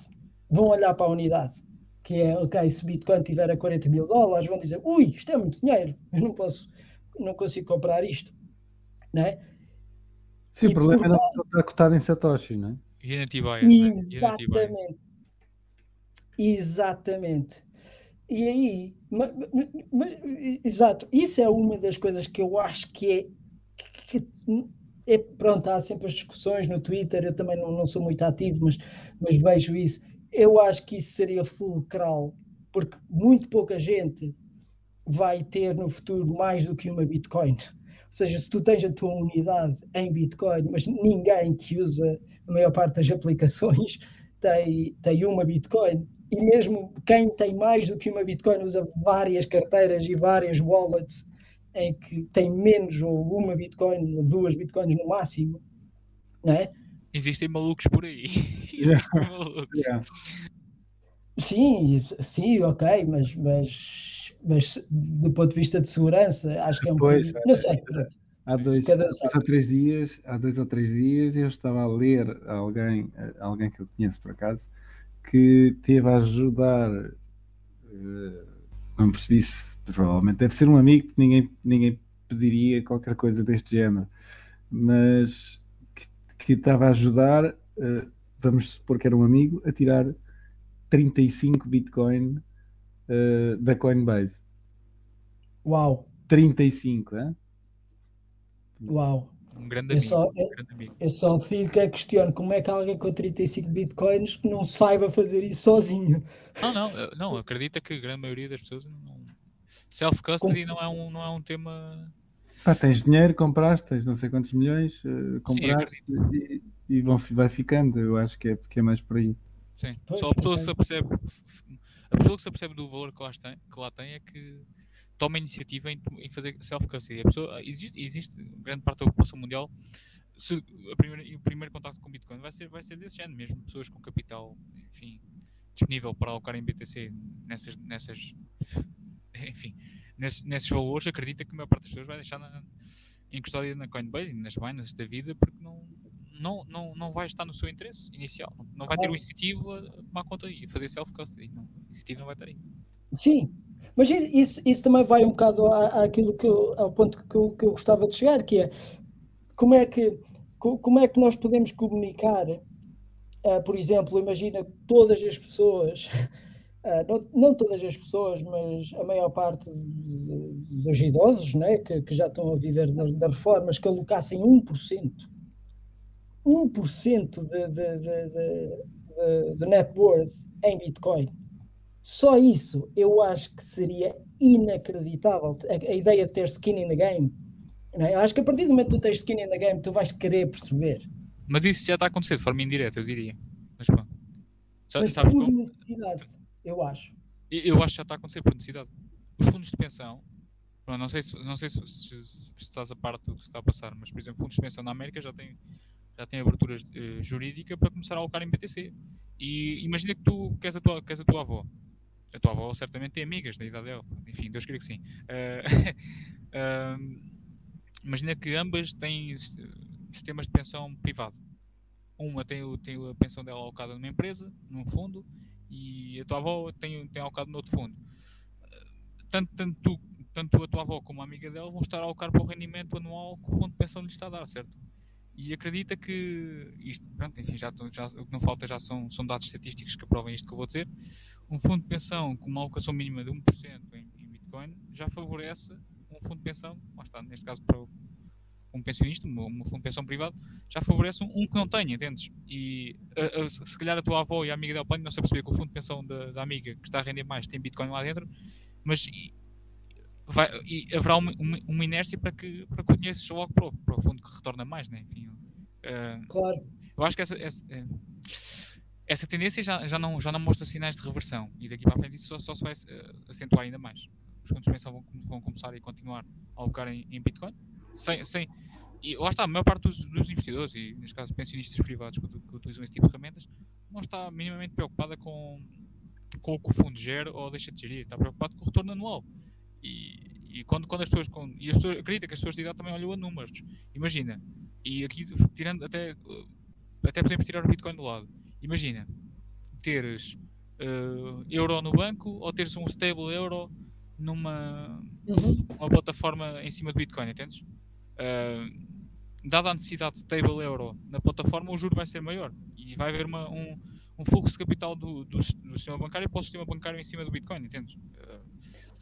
Vão olhar para a unidade, que é, ok, se Bitcoin tiver a 40 mil dólares, vão dizer, ui, isto é muito dinheiro, eu não posso, não consigo comprar isto, não é? Sim, e o problema é não estar cotado em satoshis, não é? Unity Exatamente. Exatamente. E aí, mas, mas, exato, isso é uma das coisas que eu acho que é, que é pronto, há sempre as discussões no Twitter, eu também não, não sou muito ativo, mas, mas vejo isso. Eu acho que isso seria fulcral, porque muito pouca gente vai ter no futuro mais do que uma Bitcoin. Ou seja, se tu tens a tua unidade em Bitcoin, mas ninguém que usa a maior parte das aplicações tem, tem uma Bitcoin, e mesmo quem tem mais do que uma Bitcoin usa várias carteiras e várias wallets em que tem menos ou uma Bitcoin ou duas Bitcoins no máximo, não é? Existem malucos por aí. Existem malucos. Yeah. Sim, sim, ok, mas, mas, mas do ponto de vista de segurança, acho que é um pois, pouco. Não sei. Há dois, ou três dias, há dois ou três dias eu estava a ler a alguém, a alguém que eu conheço por acaso, que teve a ajudar, uh, não percebi se provavelmente deve ser um amigo, porque ninguém, ninguém pediria qualquer coisa deste género, mas que, que estava a ajudar, uh, vamos supor que era um amigo, a tirar 35 Bitcoin uh, da Coinbase. Uau! 35, hein? Uau! Um grande amigo. Eu só, um grande amigo. eu só fico a questionar como é que alguém com 35 bitcoins não saiba fazer isso sozinho. Não, não, não acredita que a grande maioria das pessoas não. Self-custody não, é um, não é um tema. Ah, tens dinheiro, compraste, tens não sei quantos milhões, uh, compraste Sim, e, e vão, vai ficando. Eu acho que é, que é mais por aí. Sim, pois, só a pessoa é. se apercebe. A pessoa que se apercebe do valor que lá tem, que lá tem é que toma iniciativa em, em fazer self-custody. existe, existe grande parte da população mundial. Se, primeira, o primeiro contato com Bitcoin vai ser, vai ser desse género, mesmo pessoas com capital, enfim, disponível para alocar em BTC nessas, nessas enfim, nesses, nesses valores, acredita que a maior parte das pessoas vai deixar na, em custódia na Coinbase e nas Binance da vida porque não, não, não, não vai estar no seu interesse inicial. Não, não vai ter o incentivo a tomar conta e fazer self-custody. O incentivo não vai estar aí. Sim, mas isso, isso também vai um bocado à, àquilo que eu, ao ponto que eu, que eu gostava de chegar, que é como é que, como é que nós podemos comunicar, uh, por exemplo, imagina todas as pessoas, uh, não, não, todas as pessoas, mas a maior parte dos, dos idosos né, que, que, já estão a viver das reformas, que alocassem 1%, 1% de, de, de, de, de net worth em Bitcoin só isso eu acho que seria inacreditável. A, a ideia de ter skin in the game. É? Eu acho que a partir do momento que tu tens skin in the game, tu vais querer perceber. Mas isso já está a acontecer de forma indireta, eu diria. Mas pronto. Mas sabes por como? necessidade, eu acho. Eu acho que já está a acontecer por necessidade. Os fundos de pensão, não sei, se, não sei se, se, se estás a parte do que está a passar, mas por exemplo, fundos de pensão na América já têm já tem abertura uh, jurídica para começar a alocar em BTC. E imagina que tu queres a tua, queres a tua avó a tua avó certamente tem amigas da idade dela. Enfim, Deus queira que sim. Uh, uh, imagina que ambas têm sistemas de pensão privado. Uma tem, tem a pensão dela alocada numa empresa, num fundo, e a tua avó tem, tem alocado noutro fundo. Tanto, tanto, tu, tanto a tua avó como a amiga dela vão estar a alocar para o rendimento anual que o fundo de pensão lhe está a dar, certo? E acredita que isto, pronto, enfim, já, já, o que não falta já são, são dados estatísticos que aprovem isto que eu vou dizer um fundo de pensão com uma alocação mínima de 1% em, em Bitcoin já favorece um fundo de pensão, lá está, neste caso para, um pensionista, um, um fundo de pensão privado, já favorece um, um que não tenha, entendes? E a, a, se calhar a tua avó e a amiga dela podem não se perceber que o fundo de pensão da, da, amiga que está a render mais tem Bitcoin lá dentro, mas vai, e haverá uma, uma, uma, inércia para que, para que o dinheiro seja logo para o, para o fundo que retorna mais, né? Enfim, uh, claro. Eu acho que essa, essa, eh, essa tendência já, já, não, já não mostra sinais de reversão e daqui para a frente isso só, só se vai uh, acentuar ainda mais. Os fundos de pensão vão, vão começar a continuar a alocar em, em Bitcoin sem, sem, e lá está, a maior parte dos, dos investidores, e neste caso pensionistas privados que, que, utilizam esse tipo de ferramentas, não está minimamente preocupada com, com o que o fundo gera ou deixa de gerir, está preocupado com o retorno anual. E, e quando, quando as pessoas, com, e as pessoas, acredita que as pessoas de idade também olham a números. Imagina, e aqui tirando até, até podemos tirar o Bitcoin do lado. Imagina, teres uh, euro no banco ou teres um stable euro numa uhum. uma plataforma em cima do Bitcoin, entendes? Uh, dada a necessidade de stable euro na plataforma, o juro vai ser maior e vai haver uma, um, um, fluxo de capital do, do, do, sistema bancário para o sistema bancário em cima do Bitcoin, entendes? Uh,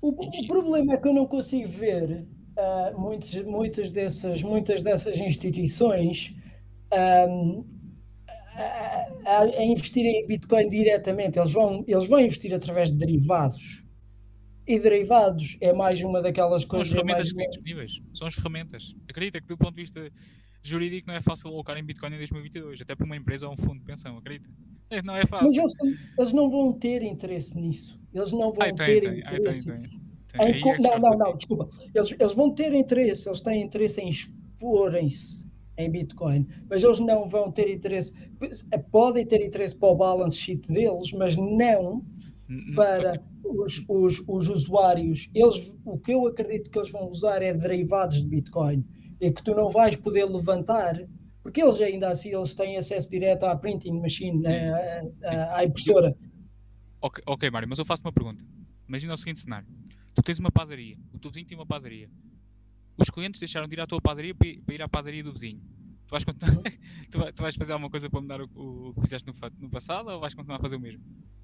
o, o, problema é que eu não consigo ver uh, muitos, muitas, dessas, muitas dessas instituições um, a, a, investir em Bitcoin diretamente. Eles vão, eles vão investir através de derivados e derivados é mais uma daquelas coisas. São as ferramentas é que têm disponíveis. São as ferramentas. Acredita que, do ponto de vista jurídico, não é fácil alocar em Bitcoin em 2022, até para uma empresa ou um fundo de pensão. Acredita? Não é fácil. Mas eles, eles não vão ter interesse nisso. Eles não vão ai, ter tem, interesse. Ai, tem, tem, em, é não, não, não, desculpa. Eles, eles vão ter interesse, eles têm interesse em exporem-se em Bitcoin, mas eles não vão ter interesse, podem ter interesse para o balance sheet deles, mas não para os, os, os usuários, eles, o que eu acredito que eles vão usar é derivados de Bitcoin e que tu não vais poder levantar, porque eles ainda assim eles têm acesso direto à printing machine, né, à, à, impressora. Ok, ok, Mário, mas eu faço uma pergunta. Imagina o seguinte cenário: tu tens uma padaria, o teu vizinho tem uma padaria. Os clientes deixaram de ir à tua padaria para ir à padaria do vizinho. Tu vais, continuar, uhum. tu vais fazer alguma coisa para mudar o, o que fizeste no, no passado ou vais continuar a fazer o mesmo?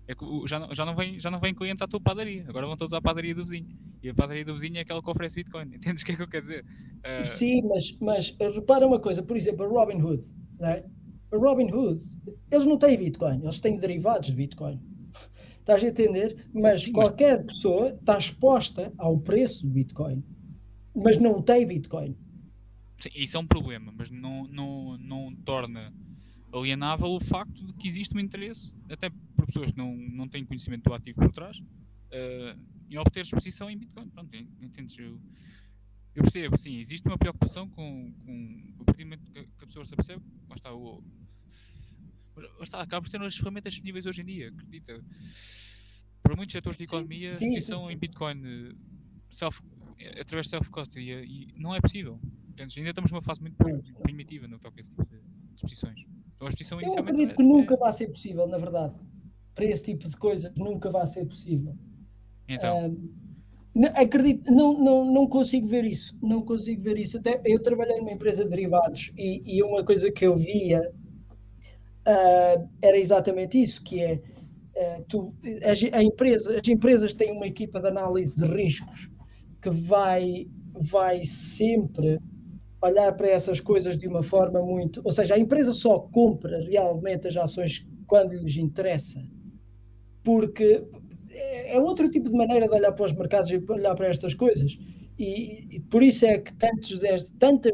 É que já, não, já, não vem, já não vem clientes à tua padaria, agora vão todos à padaria do vizinho. E a padaria do vizinho é aquela que oferece Bitcoin. Entendes o que é que eu quero dizer? Uh... Sim, mas, mas repara uma coisa, por exemplo, a Robin Hood. Né? A Robin Hood, eles não têm Bitcoin, eles têm derivados de Bitcoin. Estás a entender? Mas Sim, qualquer mas... pessoa está exposta ao preço do Bitcoin, mas não tem Bitcoin. Sim, isso é um problema, mas não, não, não torna alienável o facto de que existe um interesse, até por pessoas que não, não têm conhecimento do ativo por trás, uh, em obter exposição em Bitcoin. Pronto, entendes? Eu, eu percebo, sim, existe uma preocupação com, com o partir do momento que a pessoa se percebe, lá está o. Lá está, acaba por ser as ferramentas disponíveis hoje em dia, acredita. Para muitos setores de economia, sim, sim, a exposição em Bitcoin eh, self, através de self-custody e não é possível. Entendes? Ainda estamos numa fase muito primitiva no que toca a esse tipo de eu acredito que é... nunca vai ser possível, na verdade. Para esse tipo de coisas, nunca vai ser possível. Então. Um, acredito, não, não, não consigo ver isso. Não consigo ver isso. Até eu trabalhei numa empresa de derivados e, e uma coisa que eu via uh, era exatamente isso, que é uh, tu, a, a empresa, as empresas têm uma equipa de análise de riscos que vai, vai sempre olhar para essas coisas de uma forma muito. Ou seja, a empresa só compra realmente as ações quando lhes interessa, porque é, é outro tipo de maneira de olhar para os mercados e olhar para estas coisas. E, e por isso é que tantas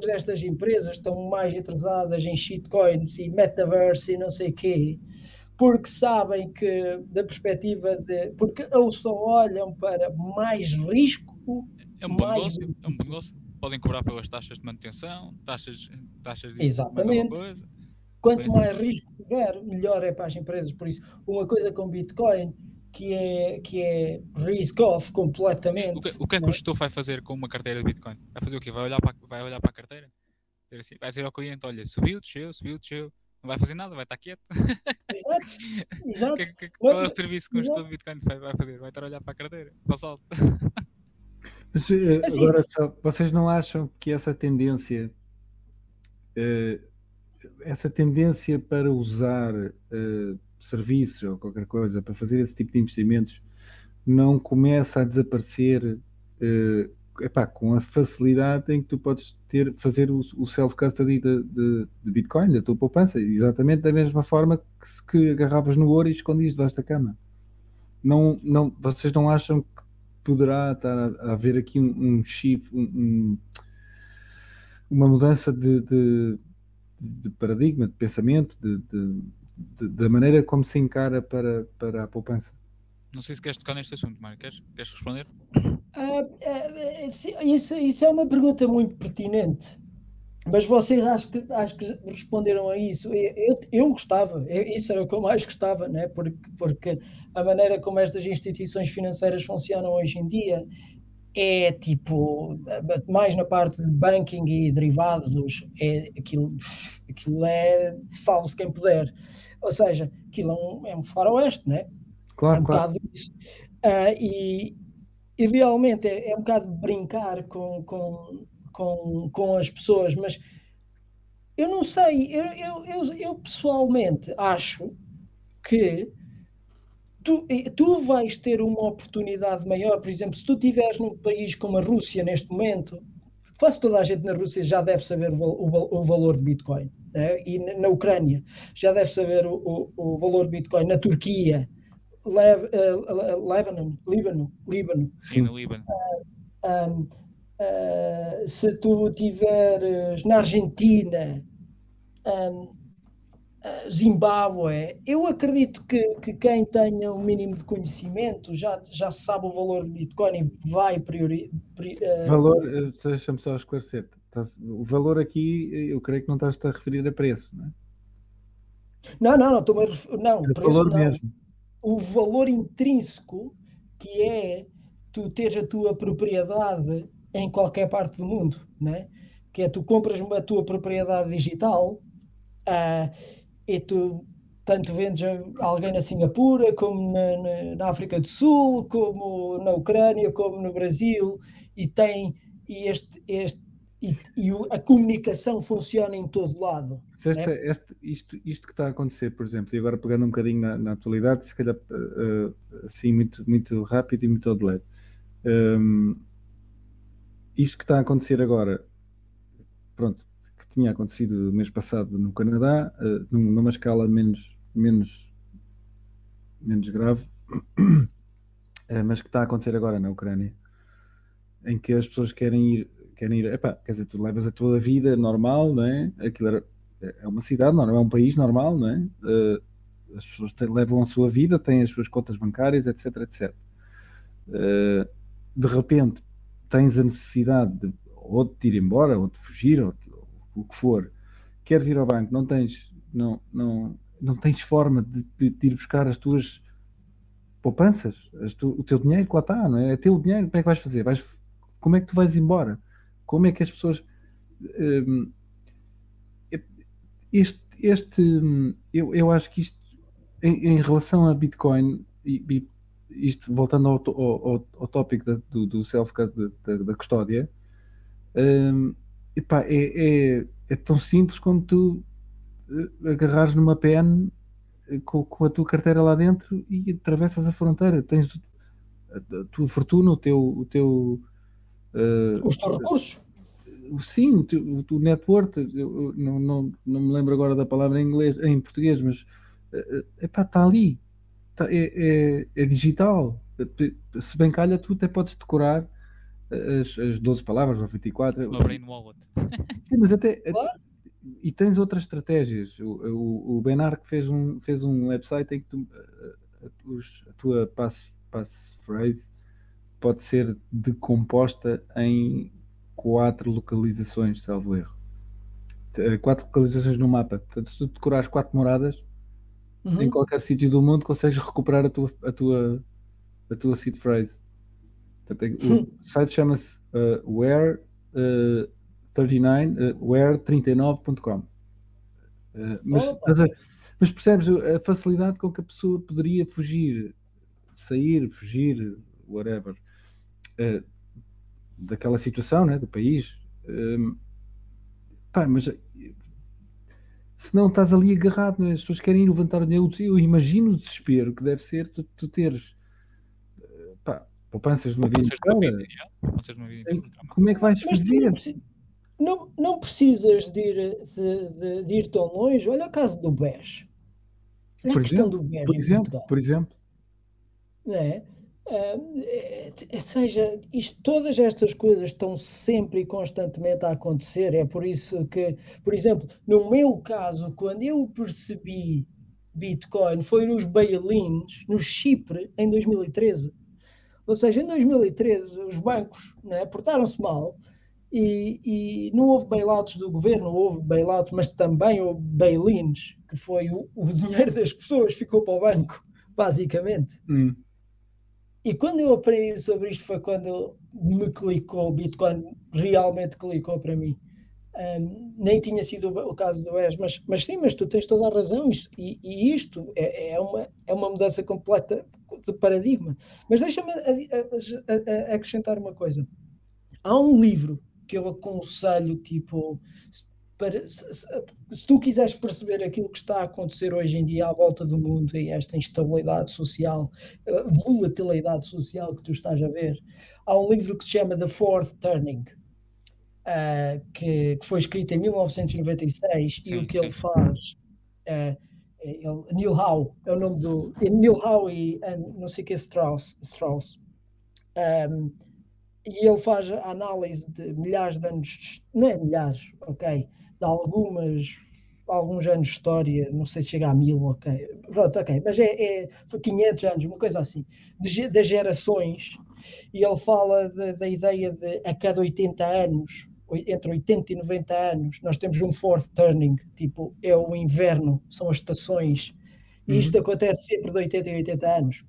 destas empresas estão mais atrasadas em shitcoins e metaverse e não sei quê, porque sabem que, da perspectiva de. porque ou só olham para mais risco. É um bom negócio, é um negócio podem cobrar pelas taxas de manutenção, taxas, taxas de Exatamente. coisa. Quanto mais risco tiver, melhor é para as empresas. Por isso, uma coisa com Bitcoin que é, que é risk off completamente. O que, o que é que o é? gestor vai fazer com uma carteira de Bitcoin? Vai fazer o quê? Vai olhar para, vai olhar para a carteira? Vai dizer ao cliente: olha, subiu, desceu, subiu, desceu. Não vai fazer nada, vai estar quieto. Exato. Exato. que, que, qual é o serviço que o gestor de Bitcoin vai, vai fazer? Vai estar a olhar para a carteira, para o salto. Mas, eh, assim, agora, só, vocês não acham que essa tendência, uh, essa tendência para usar uh, serviços ou qualquer coisa para fazer esse tipo de investimentos não começa a desaparecer epá, com a facilidade em que tu podes ter, fazer o, o self-custody de, de, de, Bitcoin, da tua poupança, exatamente da mesma forma que, que agarravas no ouro e escondias debaixo da cama. Não, não, vocês não acham que poderá estar a, a haver aqui um, um shift, um, um, uma mudança de, de, de, paradigma, de pensamento, de, da maneira como se encara para, para a poupança? Não sei se queres tocar neste assunto, Mário. Queres, queres responder? Uh, uh, isso, isso é uma pergunta muito pertinente. Mas vocês acho que, acho que responderam a isso. Eu, eu gostava, eu, isso era o que eu mais gostava, né? porque, porque a maneira como estas instituições financeiras funcionam hoje em dia é tipo, mais na parte de banking e derivados, é, aquilo, aquilo é salve-se quem puder. Ou seja, aquilo é um, é um faroeste, né? Claro, é um claro. bocado isso. Uh, e, e realmente é, é um bocado brincar com, com com, com as pessoas, mas eu não sei, eu, eu, eu, eu pessoalmente acho que tu, tu vais ter uma oportunidade maior, por exemplo, se tu estiveres num país como a Rússia neste momento, quase toda a gente na Rússia já deve saber o, o, o valor de Bitcoin. Né? E na Ucrânia já deve saber o, o, o valor de Bitcoin. Na Turquia, Leb, uh, Lebanon, Líbano, Líbano. Sim, no Líbano. Uh, um, Uh, se tu tiveres na Argentina, um, uh, Zimbábue, eu acredito que, que quem tenha um mínimo de conhecimento já, já sabe o valor de Bitcoin e vai priorizar. Uh... Valor, eh, deixa-me só esclarecer. O valor aqui, eu creio que não estás-te a referir a preço, não é? Não, não, não, estou a refer... não, é preço, valor não. mesmo. O valor intrínseco que é tu teres a tua propriedade em qualquer parte do mundo, né? que é tu compras a tua propriedade digital uh, e tu tanto vendes a alguém na Singapura, como na, na, na, África do Sul, como na Ucrânia, como no Brasil, e tem e este, este e, e a comunicação funciona em todo lado. Esta, né? este, isto, isto que está a acontecer, por exemplo, e agora pegando um bocadinho na, na atualidade, se calhar uh, assim muito, muito rápido e muito ao. Um, isto que está a acontecer agora, pronto, que tinha acontecido no mês passado no Canadá, uh, numa escala menos, menos, menos grave, uh, mas que está a acontecer agora na Ucrânia, em que as pessoas querem ir, querem ir, epá, quer dizer, tu levas a tua vida normal, não é? Aquilo era, é uma cidade, não é um país normal, não é? Uh, as pessoas te, levam a sua vida, têm as suas contas bancárias, etc, etc. de repente, tens a necessidade de ou de te ir embora, ou de fugir, ou, de, ou o que for, queres ir ao banco, não tens, não, não, não tens forma de, de, de ir buscar as tuas poupanças, tu, o teu dinheiro que lá está, não é? É teu dinheiro, como é que vais fazer? Vais, como é que tu vais embora? Como é que as pessoas. Hum, este, este eu, eu acho que isto, em, em relação a Bitcoin, e, e isto voltando ao, ao, ao tópico da, do, do self da, da, custódia, um, epá, é, é, é, tão simples como tu eh, agarrares numa pen eh, com, com, a tua carteira lá dentro e atravessas a fronteira. Tens a, tua fortuna, o teu. O teu uh, Os teus recursos. Sim, o, teu, o network, eu não, não, não me lembro agora da palavra em inglês, em português, mas uh, epá, está ali é, é, é, digital. Se bem calha, tu até podes decorar as, as 12 palavras ou 24. Uma brain wallet. Sim, mas até. Claro. E tens outras estratégias. O, o, o Benark fez um, fez um website em que tu, a, a, a tua pass, passphrase pode ser decomposta em quatro localizações, salvo erro. Quatro localizações no mapa. Portanto, se tu decorares quatro moradas, uhum. em qualquer sítio do mundo consegues recuperar a tua, a tua, a tua seed phrase. Portanto, o hum. site chama-se uh, where uh, 39 uh, where39.com. Uh, mas, mas, mas, percebes a facilidade com que a pessoa poderia fugir, sair, fugir, whatever, uh, daquela situação né, do país. Um, pá, mas se não estás ali agarrado, né? as pessoas querem levantar o dinheiro. Eu imagino o desespero que deve ser tu, tu teres. Pá, poupanças de uma vida inteira. Como é que vais fazer? Não, não precisas de ir, de, de ir tão longe. Olha o caso do BES. Por exemplo, do BES por, exemplo por exemplo. É? Uh, seja, isto, todas estas coisas estão sempre e constantemente a acontecer. É por isso que, por exemplo, no meu caso, quando eu percebi Bitcoin, foi nos bail-ins no Chipre em 2013. Ou seja, em 2013 os bancos né, portaram-se mal e, e, não houve bailouts do governo, houve bailouts, mas também houve bail-ins, que foi o, o, dinheiro das pessoas ficou para o banco, basicamente. Hum. E quando eu aprendi sobre isto foi quando me clicou, o Bitcoin realmente clicou para mim. Um, nem tinha sido o caso do ES, mas, mas sim, mas tu tens toda a razão, isto, e, e, isto é, é, uma, é uma mudança completa de paradigma. Mas deixa-me acrescentar uma coisa. Há um livro que eu aconselho, tipo, para, se, se, tu quiseres perceber aquilo que está a acontecer hoje em dia à volta do mundo e esta instabilidade social, volatilidade social que tu estás a ver, há um livro que se chama The Fourth Turning, uh, que, que, foi escrito em 1996 sim, e o que sim. ele faz. Uh, ele, Neil Howe é o nome do. Neil Howe e não sei o que Strauss. Strauss. Um, e ele faz a análise de milhares de anos, não é milhares, ok, algumas, alguns anos de história, não sei se chega a mil, ok, pronto, ok, mas é, é 500 anos, uma coisa assim, das gerações, e ele fala da, da ideia de a cada 80 anos, entre 80 e 90 anos, nós temos um fourth turning, tipo, é o inverno, são as estações, e uhum. isto acontece sempre de 80 e 80 anos.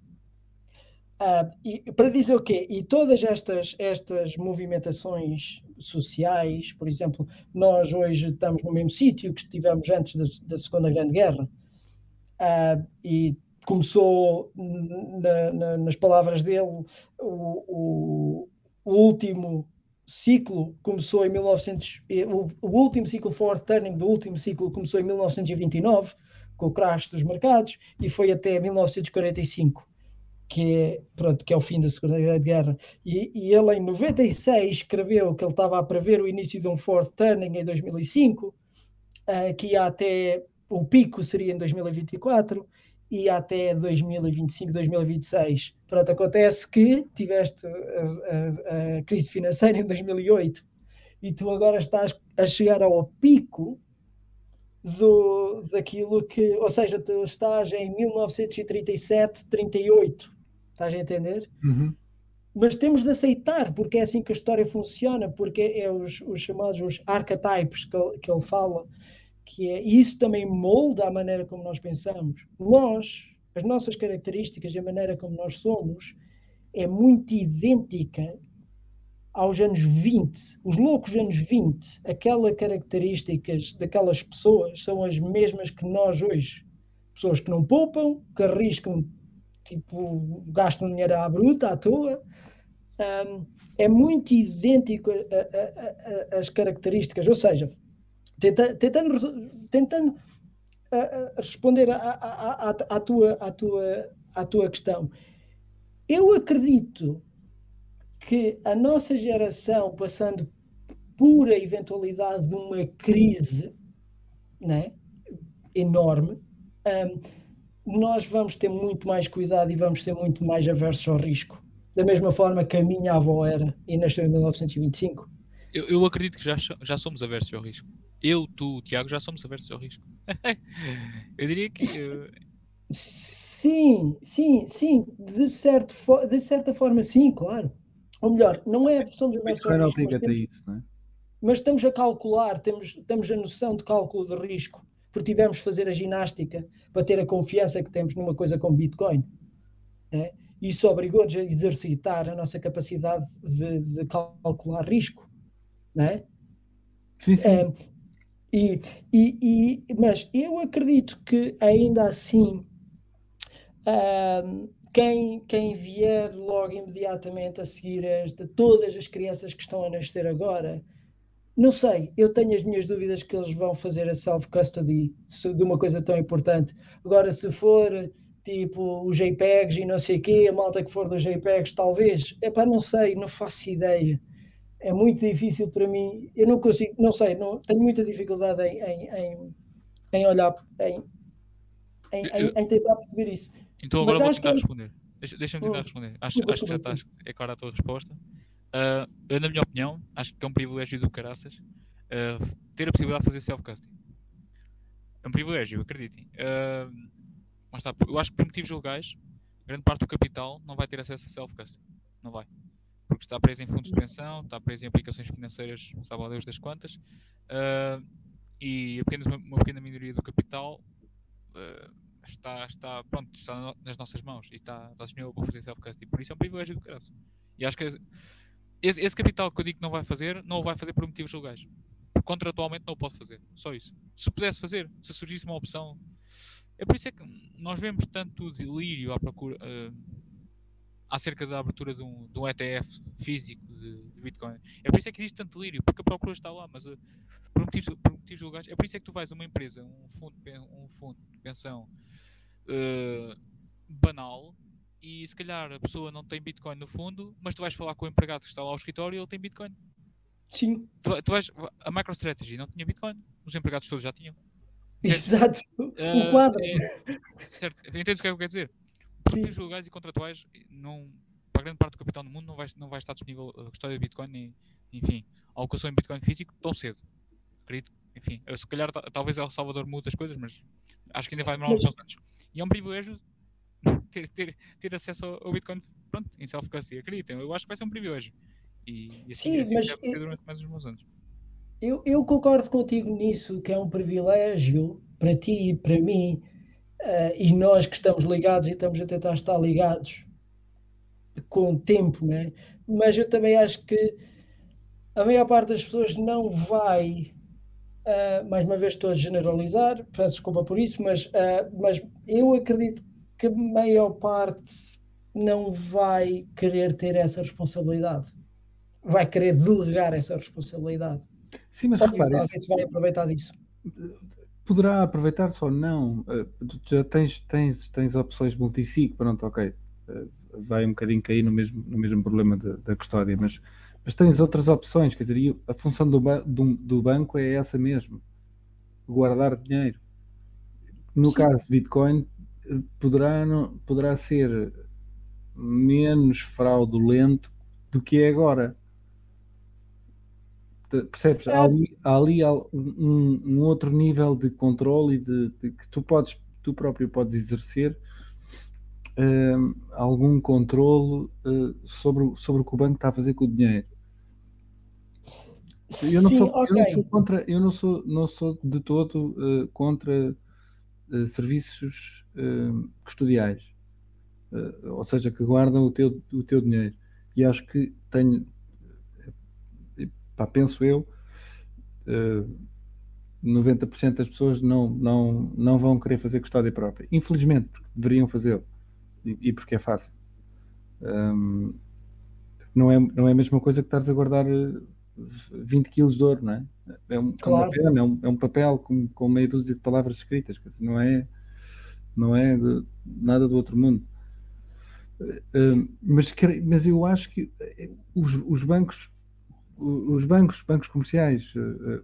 Uh, e, para dizer o quê? E todas estas, estas movimentações sociais, por exemplo, nós hoje estamos no mesmo sítio que estivemos antes da, da Segunda Grande Guerra, uh, e começou, na, na, nas palavras dele, o, o, o, último ciclo começou em 1900, o, o último ciclo fourth turning do último ciclo começou em 1929, com o crash dos mercados, e foi até 1945 que é, pronto, que é o fim da Segunda Guerra, e, e, ele em 96 escreveu que ele estava a prever o início de um fourth turning em 2005, uh, que ia até, o pico seria em 2024, e até 2025, 2026. Pronto, acontece que tiveste a, a, a crise financeira em 2008, e tu agora estás a chegar ao pico do, daquilo que, ou seja, tu estás em 1937, 38, Estás a entender? Uhum. Mas temos de aceitar, porque é assim que a história funciona, porque é os, os chamados os archetypes que ele, que ele fala, que é, e isso também molda a maneira como nós pensamos. Nós, as nossas características e a maneira como nós somos, é muito idêntica aos anos 20, os loucos anos 20, aquelas características daquelas pessoas são as mesmas que nós hoje. Pessoas que não poupam, que arriscam tipo, gastam dinheiro à bruta, à toa. Um, é muito idêntico às características, ou seja, tenta, tentando, tentando responder à, tua, à, tua, à tua questão, eu acredito que a nossa geração, passando por a eventualidade de uma crise né, enorme, um, nós vamos ter muito mais cuidado e vamos ser muito mais aversos ao risco. Da mesma forma que a minha avó era e nasceu em 1925. Eu, eu acredito que já, já somos aversos ao risco. Eu, tu, Tiago, já somos aversos ao risco. eu diria que. Sim, sim, sim. De, certo, de certa forma, sim, claro. Ou melhor, não é somos aversos ao risco. Mas, temos, isso, é? mas estamos a calcular, temos, temos a noção de cálculo de risco porque tivemos de fazer a ginástica para ter a confiança que temos numa coisa como Bitcoin. É? Isso obrigou-nos a exercitar a nossa capacidade de, de calcular risco. Não é? Sim, sim. É, e, e, e, mas eu acredito que ainda assim quem, quem vier logo imediatamente a seguir esta, todas as crianças que estão a nascer agora, não sei, eu tenho as minhas dúvidas que eles vão fazer a self-custody de uma coisa tão importante. Agora, se for tipo os JPEGs e não sei o quê, a malta que for dos JPEGs, talvez. É para não sei, não faço ideia. É muito difícil para mim. Eu não consigo, não sei, não, tenho muita dificuldade em, em, em, em olhar, em, em, em, em, tentar perceber isso. Então agora vou tentar que... responder. Deixa-me deixa tentar hum. responder. Acho, acho que já estás, é clara a tua resposta. Uh, eu, na minha opinião, acho que é um privilégio do caraças uh, ter a possibilidade de fazer self-custom. É um privilégio, acreditem. Uh, mas está, eu acho que por motivos legais, grande parte do capital não vai ter acesso a self-custody. Não vai. Porque está preso em fundos de pensão, está preso em aplicações financeiras, sabe a Deus das quantas, e apenas uma, uma, pequena minoria do capital está, está, pronto, está nas nossas mãos e está, está disponível para fazer self-custody. Por isso é um privilégio do caso. E acho que esse, esse, capital que eu digo que não vai fazer, não o vai fazer por motivos legais. Contratualmente não o pode fazer. Só isso. Se pudesse fazer, se surgisse uma opção é por isso é que nós vemos tanto delírio à procura uh, acerca da abertura de um, de um ETF físico de, de, Bitcoin. É por isso é que existe tanto delírio, porque a procura está lá, mas uh, por, motivos, por motivos legais. É por isso é que tu vais a uma empresa, um fundo, um fundo de pensão uh, banal e se calhar a pessoa não tem Bitcoin no fundo, mas tu vais falar com o empregado que está lá ao escritório e ele tem Bitcoin. Sim. Tu, tu vais, a MicroStrategy não tinha Bitcoin, os empregados todos já tinham. Exato, uh, o quadro. É, certo, entendes o que é que eu quero dizer? Produtos legais e contratuais, não, para grande parte do capital no mundo, não vai, não vai estar disponível a custódia de Bitcoin, e, enfim, a alocação em Bitcoin físico tão cedo. Acredito, enfim, se calhar talvez El Salvador mude as coisas, mas acho que ainda vai demorar uns anos. E é um privilégio ter, ter, ter acesso ao Bitcoin pronto, em self-custody, acreditem, eu acho que vai ser um privilégio. E, e assim, Sim, assim mas deve ter durante mais uns bons anos. Eu, eu concordo contigo nisso, que é um privilégio para ti e para mim, uh, e nós que estamos ligados e estamos a tentar estar ligados com o tempo, né? mas eu também acho que a maior parte das pessoas não vai, uh, mais uma vez estou a generalizar, peço desculpa por isso, mas, uh, mas eu acredito que a maior parte não vai querer ter essa responsabilidade, vai querer delegar essa responsabilidade. Sim, mas repare, isso vai aproveitar disso. Poderá aproveitar só não. Uh, já tens, tens, tens opções multisig, pronto, ok. Uh, vai um bocadinho cair no mesmo, no mesmo problema de, da custódia, mas, mas tens outras opções, quer dizer, a função do, do, do banco é essa mesmo, guardar dinheiro. No Sim. caso de Bitcoin, eh, poderá, poderá ser menos fraudulento do que é agora. Percebes? Há ali, há ali um, um, outro nível de controle e de, de, que tu podes, tu próprio podes exercer uh, algum controle uh, sobre, sobre o que o banco está a fazer com o dinheiro. Eu não, Sim, sou, okay. eu não sou contra, eu não sou, não sou de todo uh, contra serviços custodiais, ou seja, que guardam o teu, o teu dinheiro. E acho que tenho, pá, penso eu, uh, eh, 90% das pessoas não, não, não vão querer fazer custódia própria. Infelizmente, porque deveriam fazê-lo e, e, porque é fácil. Um, não, é, não é a mesma coisa que estares a guardar 20 eh, quilos de ouro, não é? É, um, claro. é, uma pena, é, um, é um papel com, com meia dúzia de palavras escritas, dizer, não é, não é de, nada do outro mundo. Uh, mas, mas eu acho que os, os bancos os bancos, bancos comerciais, eh, eh,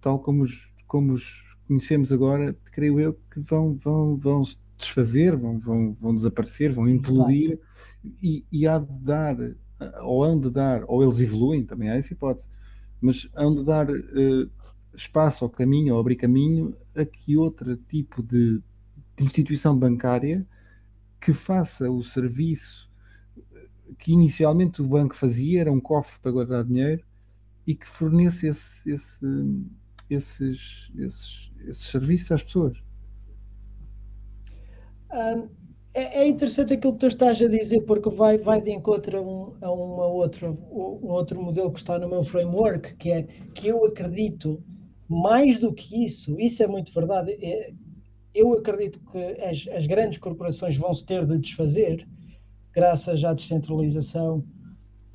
tal como os, como os conhecemos agora, creio eu que vão, vão, vão se desfazer, vão, vão, vão desaparecer, vão implodir e, e há de dar, ou hão de dar, ou eles evoluem, também há essa hipótese, mas hão de dar uh, espaço ao caminho, ou abrir caminho a que outro tipo de, de instituição bancária que faça o serviço que inicialmente o banco fazia, era um cofre para guardar dinheiro e que fornece esse, esse, esses, esses, esses serviços às pessoas. Um, é, é, interessante aquilo que tu estás a dizer, porque vai, vai de encontro a, um, a uma outra, um outro modelo que está no meu framework, que é que eu acredito mais do que isso, isso é muito verdade. É, eu acredito que as, as grandes corporações vão se ter de desfazer graças à descentralização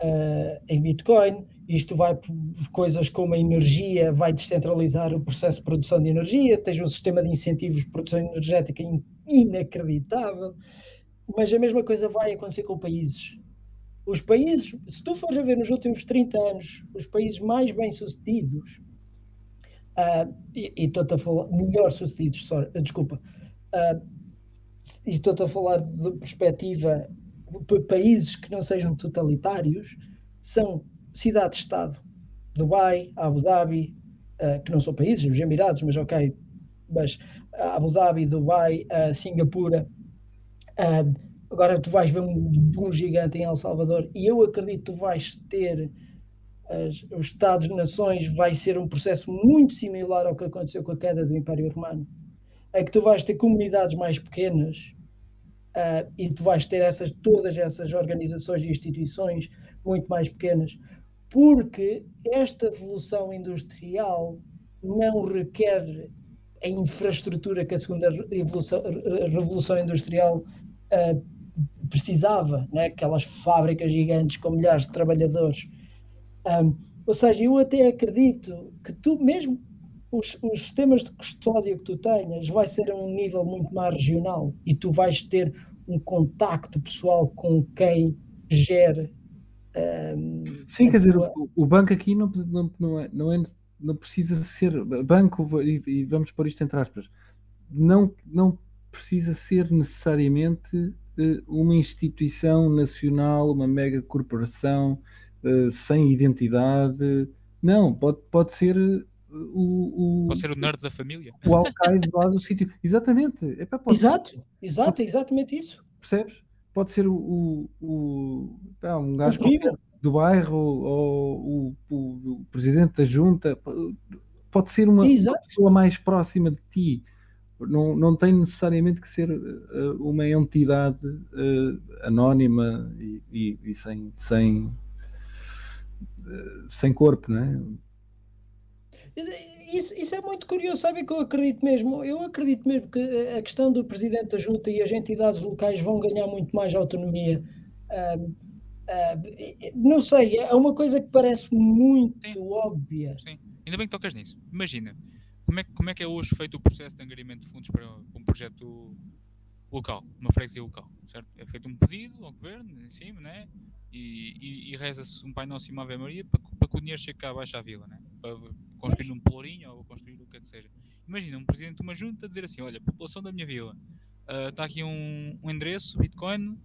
uh, em Bitcoin. isto vai por coisas como a energia, vai descentralizar o processo de produção de energia, tens um sistema de incentivos de produção energética inacreditável, mas a mesma coisa vai acontecer com países. Os países, se tu fores a ver nos últimos 30 anos, os países mais bem-sucedidos, uh, e estou-te a falar, melhor sucedidos, sorry, desculpa, uh, e estou-te a falar de perspectiva, países que não sejam totalitários, são cidades-estado. Dubai, Abu Dhabi, uh, que não são países, os Emirados, mas ok, mas Abu Dhabi, Dubai, uh, Singapura. Uh, agora tu vais ver um, um gigante em El Salvador e eu acredito que tu vais ter as, os Estados-nações, vai ser um processo muito similar ao que aconteceu com a queda do Império Romano. É que tu vais ter comunidades mais pequenas uh, e tu vais ter essas, todas essas organizações e instituições muito mais pequenas, porque esta evolução industrial não requer a infraestrutura que a segunda revolução, revolução industrial uh, precisava, né? aquelas fábricas gigantes com milhares de trabalhadores. Um, ou seja, eu até acredito que tu, mesmo os, os, sistemas de custódia que tu tenhas, vai ser a um nível muito mais regional e tu vais ter um contacto pessoal com quem gere um, Sim, quer dizer, o, o, banco aqui não, não, não, é, não, é, não precisa ser banco, e, e, vamos pôr isto entre aspas, não, não precisa ser necessariamente uh, uma instituição nacional, uma mega corporação uh, sem identidade. Não, pode, pode ser eh, o, o, pode ser o nerd da família. O alcaide lá do sítio. Exatamente. Epá, exato, ser, exato, pode, exatamente isso. Percebes? pode ser o, o, o um gajo do bairro ou o, o, presidente da junta, pode ser uma, uma, pessoa mais próxima de ti. Não, não tem necessariamente que ser uh, uma entidade uh, anónima e, e, e, sem, sem, uh, sem corpo, não é? Isso, isso, é muito curioso, sabe que eu acredito mesmo, eu acredito mesmo que a questão do Presidente da Junta e as entidades locais vão ganhar muito mais autonomia. Uh, uh, não sei, é uma coisa que parece muito Sim. óbvia. Sim, ainda bem que tocas nisso. Imagina, como é, como é que é hoje feito o processo de angariamento de fundos para, um projeto local, uma freguesia local, certo? É feito um pedido ao governo, em cima, né? E, e, e reza-se um Pai Nosso e uma Ave Maria para, para que o dinheiro chegue cá abaixo à vila, né? Para construir um pelourinho ou construir o que é que seja. Imagina um presidente de uma junta dizer assim: olha, população da minha vila, uh, está aqui um, um endereço, Bitcoin,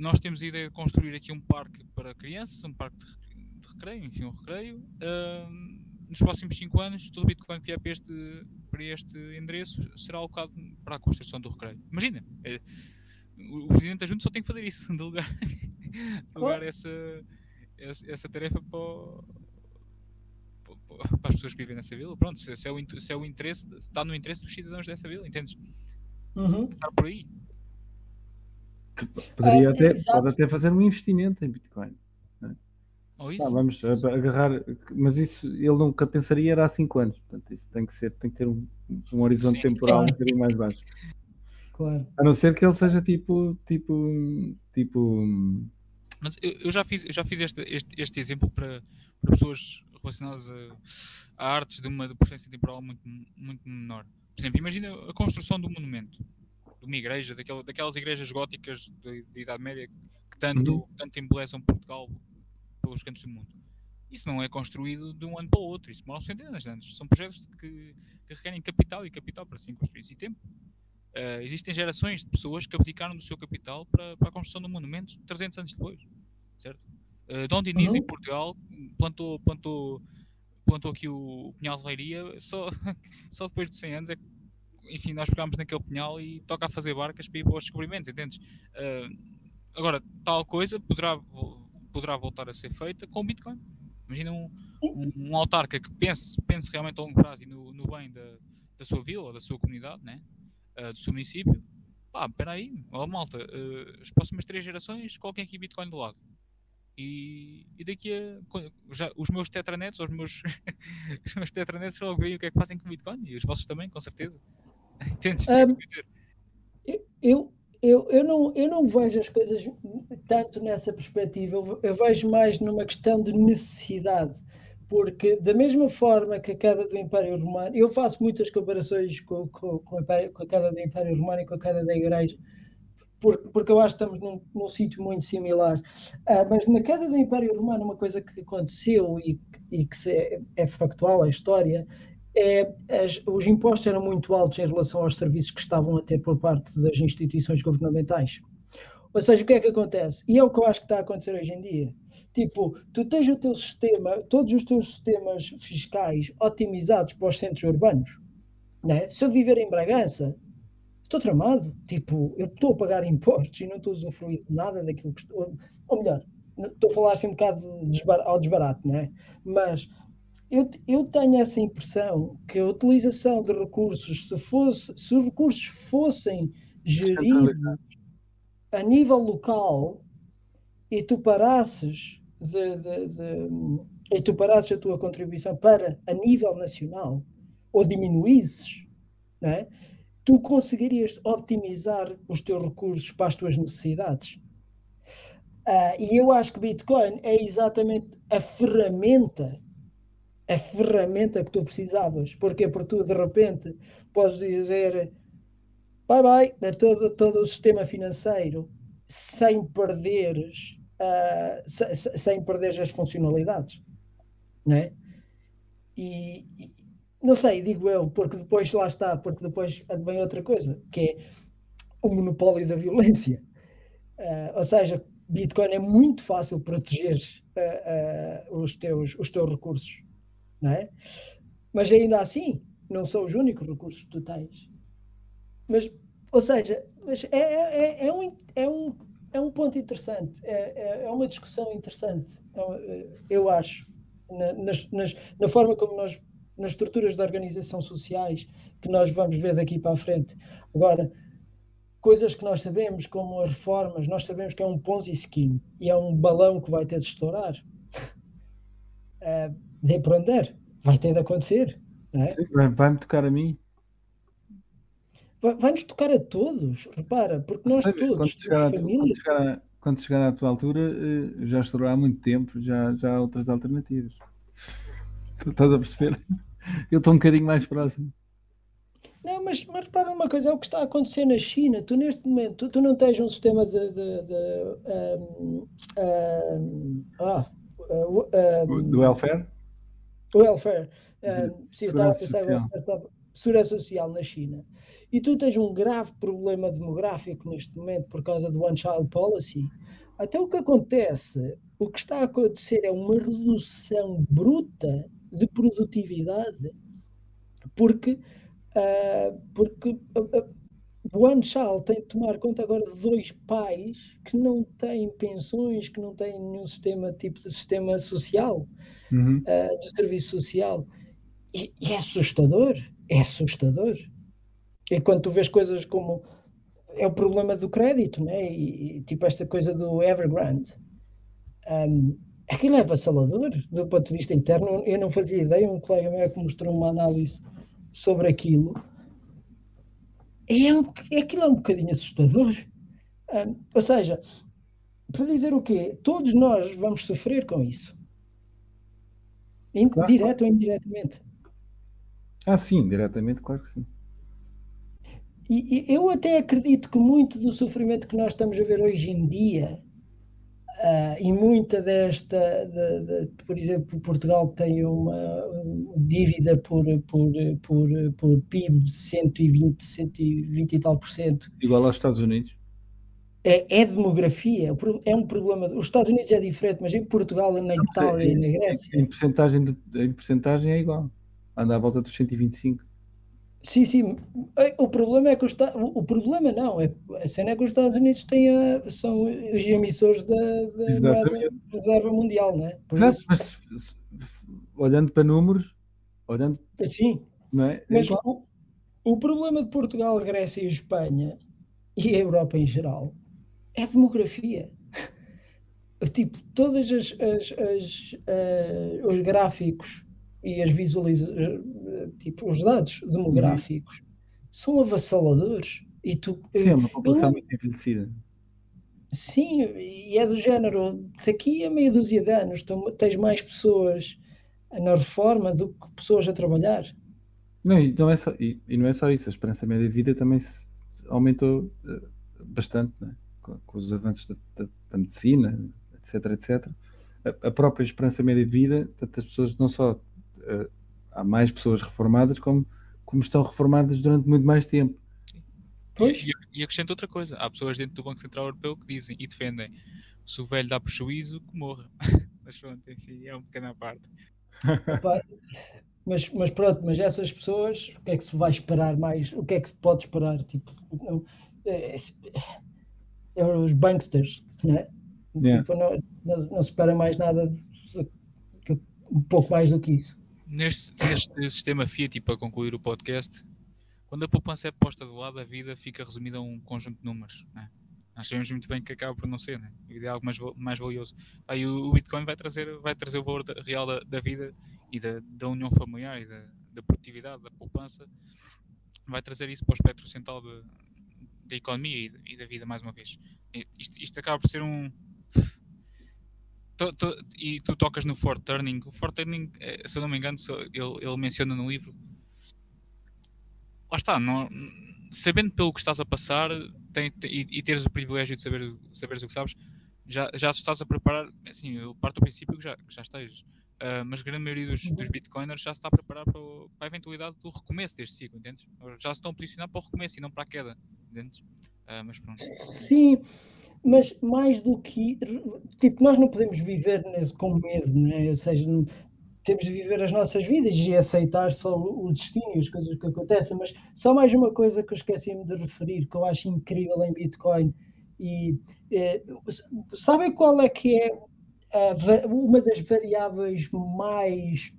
nós temos a ideia de construir aqui um parque para crianças, um parque de, recreio, enfim, um recreio. Uh, nos próximos 5 anos, todo o Bitcoin que é para este, para este endereço será alocado para a construção do recreio. Imagina, é, o presidente da junta só tem que fazer isso, delegar, delegar essa, essa, essa tarefa para, para as pessoas que vivem nessa vila. Pronto, se, é, o, se é o interesse, se está no interesse dos cidadãos dessa vila, entendes? Uhum. Pensar por aí. Poderia é, até, pode até fazer um investimento em Bitcoin. Ou isso? Ah, vamos agarrar, mas isso ele nunca pensaria era há 5 anos. Portanto, isso tem que ser, tem que ter um, um horizonte Sim, temporal um bocadinho mais baixo. Claro. A não ser que ele seja tipo. tipo. tipo. Mas eu, eu já fiz, eu já fiz este, este, este exemplo para, para pessoas relacionadas a, a, artes de uma preferência temporal muito, muito menor. Por exemplo, imagina a construção do monumento de uma igreja, daquela, daquelas igrejas góticas da Idade Média que tanto, uhum. tanto embelezam Portugal pelos cantos do mundo. Isso não é construído de um ano para o outro, isso demora centenas de anos. São projetos que, que requerem capital e capital para serem construídos e tempo. Uh, existem gerações de pessoas que abdicaram do seu capital para, para a construção do monumento 300 anos depois, certo? Uh, Dom Diniz, uhum. em Portugal, plantou, plantou, plantou aqui o Pinhal de Leiria, só, só depois de 100 anos é que, enfim, nós pegámos naquele pinhal e toca a fazer barcas para ir para os descobrimentos, entendes? Uh, agora, tal coisa poderá poderá voltar a ser feita com Bitcoin. Imagina um, um, um autarca que pense, pense realmente a longo prazo e no, no bem da, da sua vila ou da sua comunidade, né? Uh, do seu município. Pá, espera aí, ó malta, uh, as próximas três gerações coloquem aqui Bitcoin do lado. E, e daqui a. Já, os meus tetranets, os meus, os meus tetranets logo veem o que é que fazem com Bitcoin e os vossos também, com certeza. Entendes? Um, eu, eu, eu, não, eu não vejo as coisas tanto nessa perspectiva, eu, eu vejo mais numa questão de necessidade porque da mesma forma que a queda do Império Romano, eu faço muitas comparações com, com, com, a, com a, queda do Império Romano e com a queda da Igreja, porque, porque eu acho que estamos num, num sítio muito similar. Uh, mas na queda do Império Romano, uma coisa que aconteceu e, e que é, é factual a história é, as, os impostos eram muito altos em relação aos serviços que estavam a ter por parte das instituições governamentais. Ou seja, o que é que acontece? E é o que eu acho que está a acontecer hoje em dia. Tipo, tu tens o teu sistema, todos os teus sistemas fiscais otimizados para os centros urbanos. Né? Se eu viver em Bragança, estou tramado. Tipo, eu estou a pagar impostos e não estou a usufruir de nada daquilo que estou. Ou melhor, estou a falar assim um bocado desbar, ao desbarato, não é? Mas eu, eu tenho essa impressão que a utilização de recursos, se, fosse, se os recursos fossem geridos a nível local e tu parasses de, de, de, e tu parasses a tua contribuição para a nível nacional ou diminuísses, é? tu conseguirias optimizar os teus recursos para as tuas necessidades. Uh, e eu acho que Bitcoin é exatamente a ferramenta, a ferramenta que tu precisavas. Porquê? Porque tu de repente podes dizer bye bye a todo, todo o sistema financeiro sem perderes uh, se, se, sem perderes as funcionalidades né? E, e não sei, digo eu, porque depois lá está, porque depois vem outra coisa, que é o monopólio da violência. Uh, ou seja, Bitcoin é muito fácil proteger uh, uh, os, teus, os teus recursos, não é? Mas ainda assim, não são os únicos recursos que tu tens. Mas ou seja, é, é, é, é, um, é, um, é um ponto interessante, é, é, é uma discussão interessante, é eu acho, na, nas, nas, na forma como nós, nas estruturas de organização sociais que nós vamos ver daqui para a frente. Agora, coisas que nós sabemos, como as reformas, nós sabemos que é um Ponzi scheme e é um balão que vai ter de estourar. Uh, de para onde vai ter de acontecer. É? Sim, vai-me tocar a mim vai-nos tocar a todos, repara, porque nós Sabe, todos, quando chegar, família... quando, chegar a, quando chegar à tua altura, eh, já estourou há muito tempo, já, já há outras alternativas. Estás a perceber? Eu estou um bocadinho mais próximo. Não, mas, mas repara uma coisa, é o que está a acontecer na China. Tu neste momento, tu, tu não tens um sistema de, de, de, um, um, ah, um, do welfare? Welfare. Um, sim, eu estava a pensar, segurança social na China. E tu tens um grave problema demográfico neste momento por causa do One Child Policy. Até o que acontece, o que está a acontecer é uma redução bruta de produtividade, porque, uh, porque uh, o One Child tem de tomar conta agora de dois pais que não têm pensões, que não têm nenhum sistema tipo de sistema social, uhum. uh, de serviço social. E, e é assustador é assustador. E quando tu vês coisas como é o problema do crédito, né? E, e tipo esta coisa do Evergrande, um, aquilo é avassalador do ponto de vista interno. Eu não fazia ideia, um colega meu que mostrou uma análise sobre aquilo. É um, aquilo é um bocadinho assustador. Um, ou seja, para dizer o quê? Todos nós vamos sofrer com isso. Claro. Direto ou indiretamente. Ah, sim, diretamente, claro que sim. E, e eu até acredito que muito do sofrimento que nós estamos a ver hoje em dia, uh, e muita desta, de, de, por exemplo, Portugal tem uma dívida por, por, por, por PIB de 120, 120 e tal por cento. Igual aos Estados Unidos. É, é, demografia, é um problema. Os Estados Unidos é diferente, mas em Portugal, na Itália e na Grécia. Em porcentagem, de, em porcentagem é igual anda à volta dos 125. Sim, sim. O problema é que os, o problema não, é, a cena é que os Estados Unidos têm a, são os emissores da, reserva mundial, não é? Exato, isso... mas olhando para números, olhando. Sim, não é? mas o, o problema de Portugal, Grécia e Espanha e a Europa em geral é a demografia. tipo, todas as, as, as uh, os gráficos e as visualizações, tipo, os dados demográficos uhum. são avassaladores. E tu, Sim, é uma população muito envelhecida. Sim, e é do género, daqui a meia dúzia de anos tu tens mais pessoas na reforma do que pessoas a trabalhar. Não, e não é só, e, e não é só isso, a esperança média de vida também se, se aumentou uh, bastante né? com, com, os avanços da, da, da, medicina, etc, etc. A, a, própria esperança média de vida, tantas pessoas não só uh, há mais pessoas reformadas como, como estão reformadas durante muito mais tempo. Pois. E, e acrescento outra coisa: há pessoas dentro do Banco Central Europeu que dizem e defendem se o velho dá prejuízo, que morra. mas pronto, enfim, é um pequeno à parte. mas, mas pronto, mas essas pessoas, o que é que se vai esperar mais? O que é que se pode esperar? Tipo, não, é, é, é os banksters, não é? Yeah. Tipo, não, não, não, se espera mais nada, de, de, um pouco mais do que isso. Neste, neste sistema Fiat, e para concluir o podcast, quando a poupança é posta do lado, a vida fica resumida a um conjunto de números. Né? Nós sabemos muito bem que acaba por não ser, né? é algo mais, mais valioso. Aí o, o, Bitcoin vai trazer, vai trazer o valor real da, da, vida e da, da união familiar e da, da, produtividade, da poupança. Vai trazer isso para o espectro central da economia e, e, da vida, mais uma vez. Isto, isto acaba por ser um. E tu tocas no Fort Turning. O Fort Turning, eh, se eu não me engano, ele, ele menciona no livro lá está, não, sabendo pelo que estás a passar tem, tem, e, teres o privilégio de saber, saberes o que sabes, já, já estás a preparar, assim, eu parto do princípio que já, que já estás, uh, mas a grande maioria dos, dos bitcoiners já se está a preparar para, para, a eventualidade do recomeço deste ciclo? Já se estão a posicionar para o recomeço e não para a queda, entendes? Uh, mas pronto. Sim, mas mais do que, tipo, nós não podemos viver com medo, né? ou seja, temos de viver as nossas vidas e aceitar só o destino e as coisas que acontecem. Mas só mais uma coisa que eu esqueci-me de referir, que eu acho incrível em Bitcoin. E é, sabem qual é que é a, uma das variáveis mais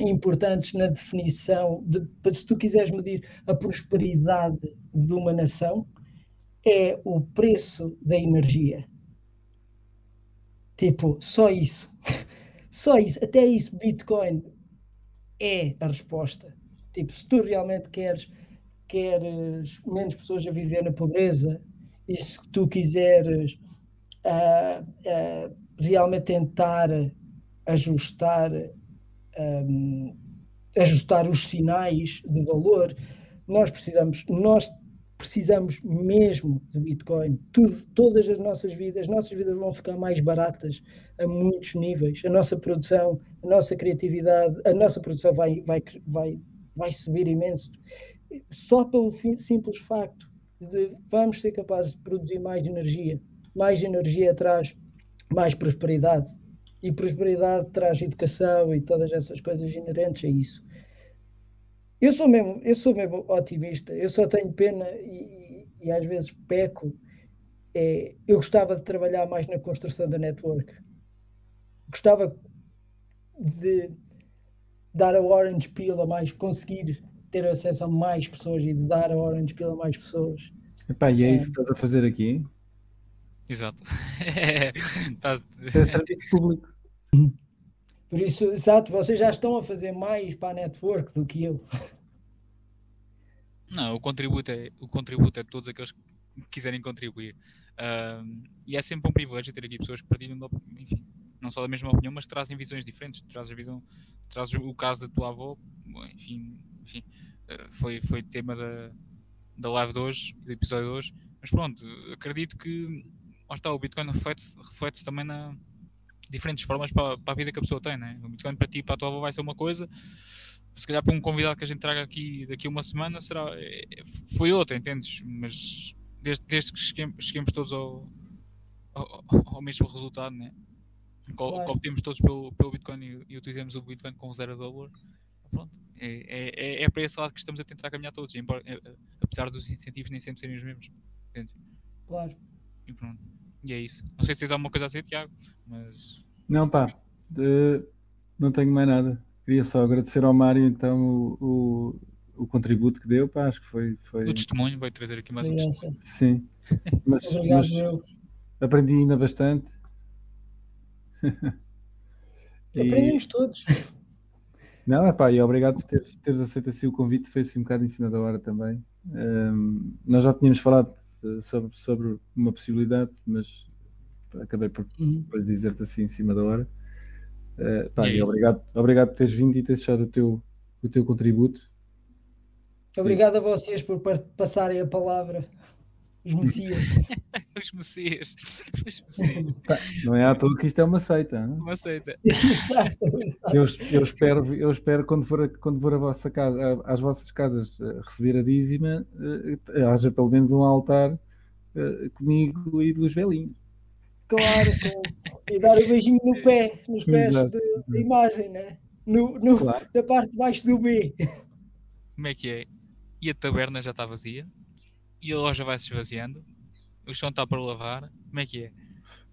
importantes na definição de se tu quiseres medir a prosperidade de uma nação? É o preço da energia. Tipo, só isso. Só isso, até isso, Bitcoin é a resposta. Tipo, se tu realmente queres, queres menos pessoas a viver na pobreza e se tu quiseres uh, uh, realmente tentar ajustar, um, ajustar os sinais de valor, nós precisamos, nós precisamos mesmo de Bitcoin. Tudo, todas as nossas vidas, as nossas vidas vão ficar mais baratas a muitos níveis. A nossa produção, a nossa criatividade, a nossa produção vai, vai, vai, vai subir imenso. Só pelo simples facto de vamos ser capazes de produzir mais energia. Mais energia traz mais prosperidade. E prosperidade traz educação e todas essas coisas inerentes a isso. Eu sou mesmo, eu sou mesmo otimista, eu só tenho pena e, e às vezes peco. É, eu gostava de trabalhar mais na construção da network. Gostava de dar a Orange Peel a mais, conseguir ter acesso a mais pessoas e de dar a Orange Peel a mais pessoas. Epá, e é, é isso que estás a fazer aqui? Exato. Isso é serviço público. Por isso, exato, vocês já estão a fazer mais para a network do que eu. Não, o contributo é, o contributo é de todos aqueles que quiserem contribuir. Uh, e é sempre um privilégio ter aqui pessoas que partilham, enfim, não só da mesma opinião, mas trazem visões diferentes. Trazes, visão, trazes o caso da tua avó, enfim, enfim uh, foi, foi tema da, da live de hoje, do episódio de hoje. Mas pronto, acredito que está, o Bitcoin reflete-se reflete também na, diferentes formas para, para, a vida que a pessoa tem, né? O Bitcoin para ti e para a tua avó vai ser uma coisa, se calhar para um convidado que a gente traga aqui daqui a uma semana será, é, foi outra, entendes? Mas desde, desde que cheguemos, cheguemos todos ao, ao, ao, mesmo resultado, né? Claro. Que obtemos todos pelo, pelo Bitcoin e, e utilizamos o Bitcoin com zero dólar, pronto. É, é, é, para esse lado que estamos a tentar caminhar todos, embora, é, apesar dos incentivos nem sempre serem os mesmos. Entendes? Claro. E pronto. E é isso. Não sei se tens alguma coisa a dizer, Tiago, mas. Não, pá, de... não tenho mais nada. Queria só agradecer ao Mário então o, o, o contributo que deu, pá, acho que foi. foi... O testemunho, vai trazer aqui mais um testemunho. Sim, mas, Obrigado, meu. aprendi ainda bastante. e... Aprendemos todos. Não, é pá, e obrigado por teres, teres aceito assim o convite, foi assim um bocado em cima da hora também. Um, nós já tínhamos falado sobre, sobre uma possibilidade, mas acabei por, uhum. por dizer-te assim em cima da hora. Uh, pá, e obrigado, obrigado por teres vindo e teres deixado o teu, o teu contributo. Obrigado a vocês por passarem a palavra. Os Messias. Os Messias. Os Messias. Não é à toa que isto é uma seita. Não? Uma seita. exato, exato. Eu, eu, espero, eu espero quando for, quando for a vossa casa, às vossas casas eh, receber a dízima, eh, haja pelo menos um altar eh, comigo e dos velhinhos. Claro, e dar um beijinho no pé, nos pés da imagem, né? no, no claro. na parte de baixo do B. Como é que é? E a taberna já está vazia? E a loja vai se esvaziando, o chão está para lavar, como é que é?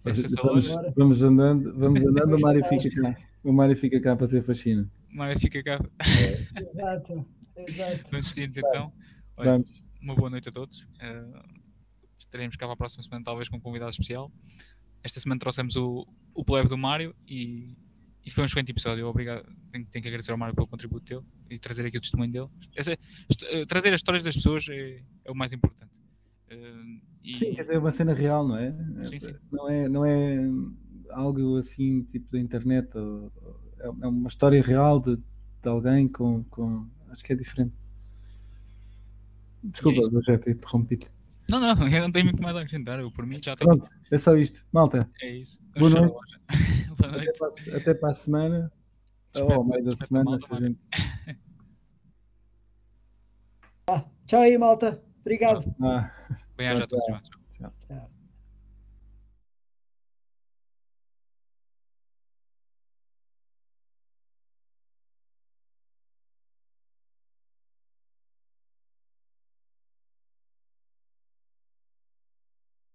Vamos, vamos, andando, vamos andando, o Mário fica cá. O Mário fica cá para ser faxina. O Mário fica cá. É. exato, exato. Vamos despedir-nos então. Olha, vamos. Uma boa noite a todos. Uh, estaremos cá para a próxima semana, talvez com um convidado especial. Esta semana trouxemos o, o plebe do Mário e, e foi um excelente episódio. Obrigado. Tenho, tenho, que agradecer ao Mário pelo contributo dele e trazer aqui o testemunho dele. Essa, uh, trazer as histórias das pessoas é, é o mais importante. Uh, e... Sim, quer dizer, é uma cena real, não é? Sim, sim. Não, é não é algo assim, tipo da internet. É, é uma história real de, de alguém com, com. Acho que é diferente. Desculpa, é já te interrompi-te. Não, não, eu não tenho muito mais a acrescentar. Eu, por mim já tenho. Pronto, é só isto. Malta. É isso. Boa noite. Boa noite. Até, para, até para a semana. Ou ao meio da semana, se a gente. Ah, tchau aí, malta. Obrigado. Ah, Bem, tchau, tchau. tchau.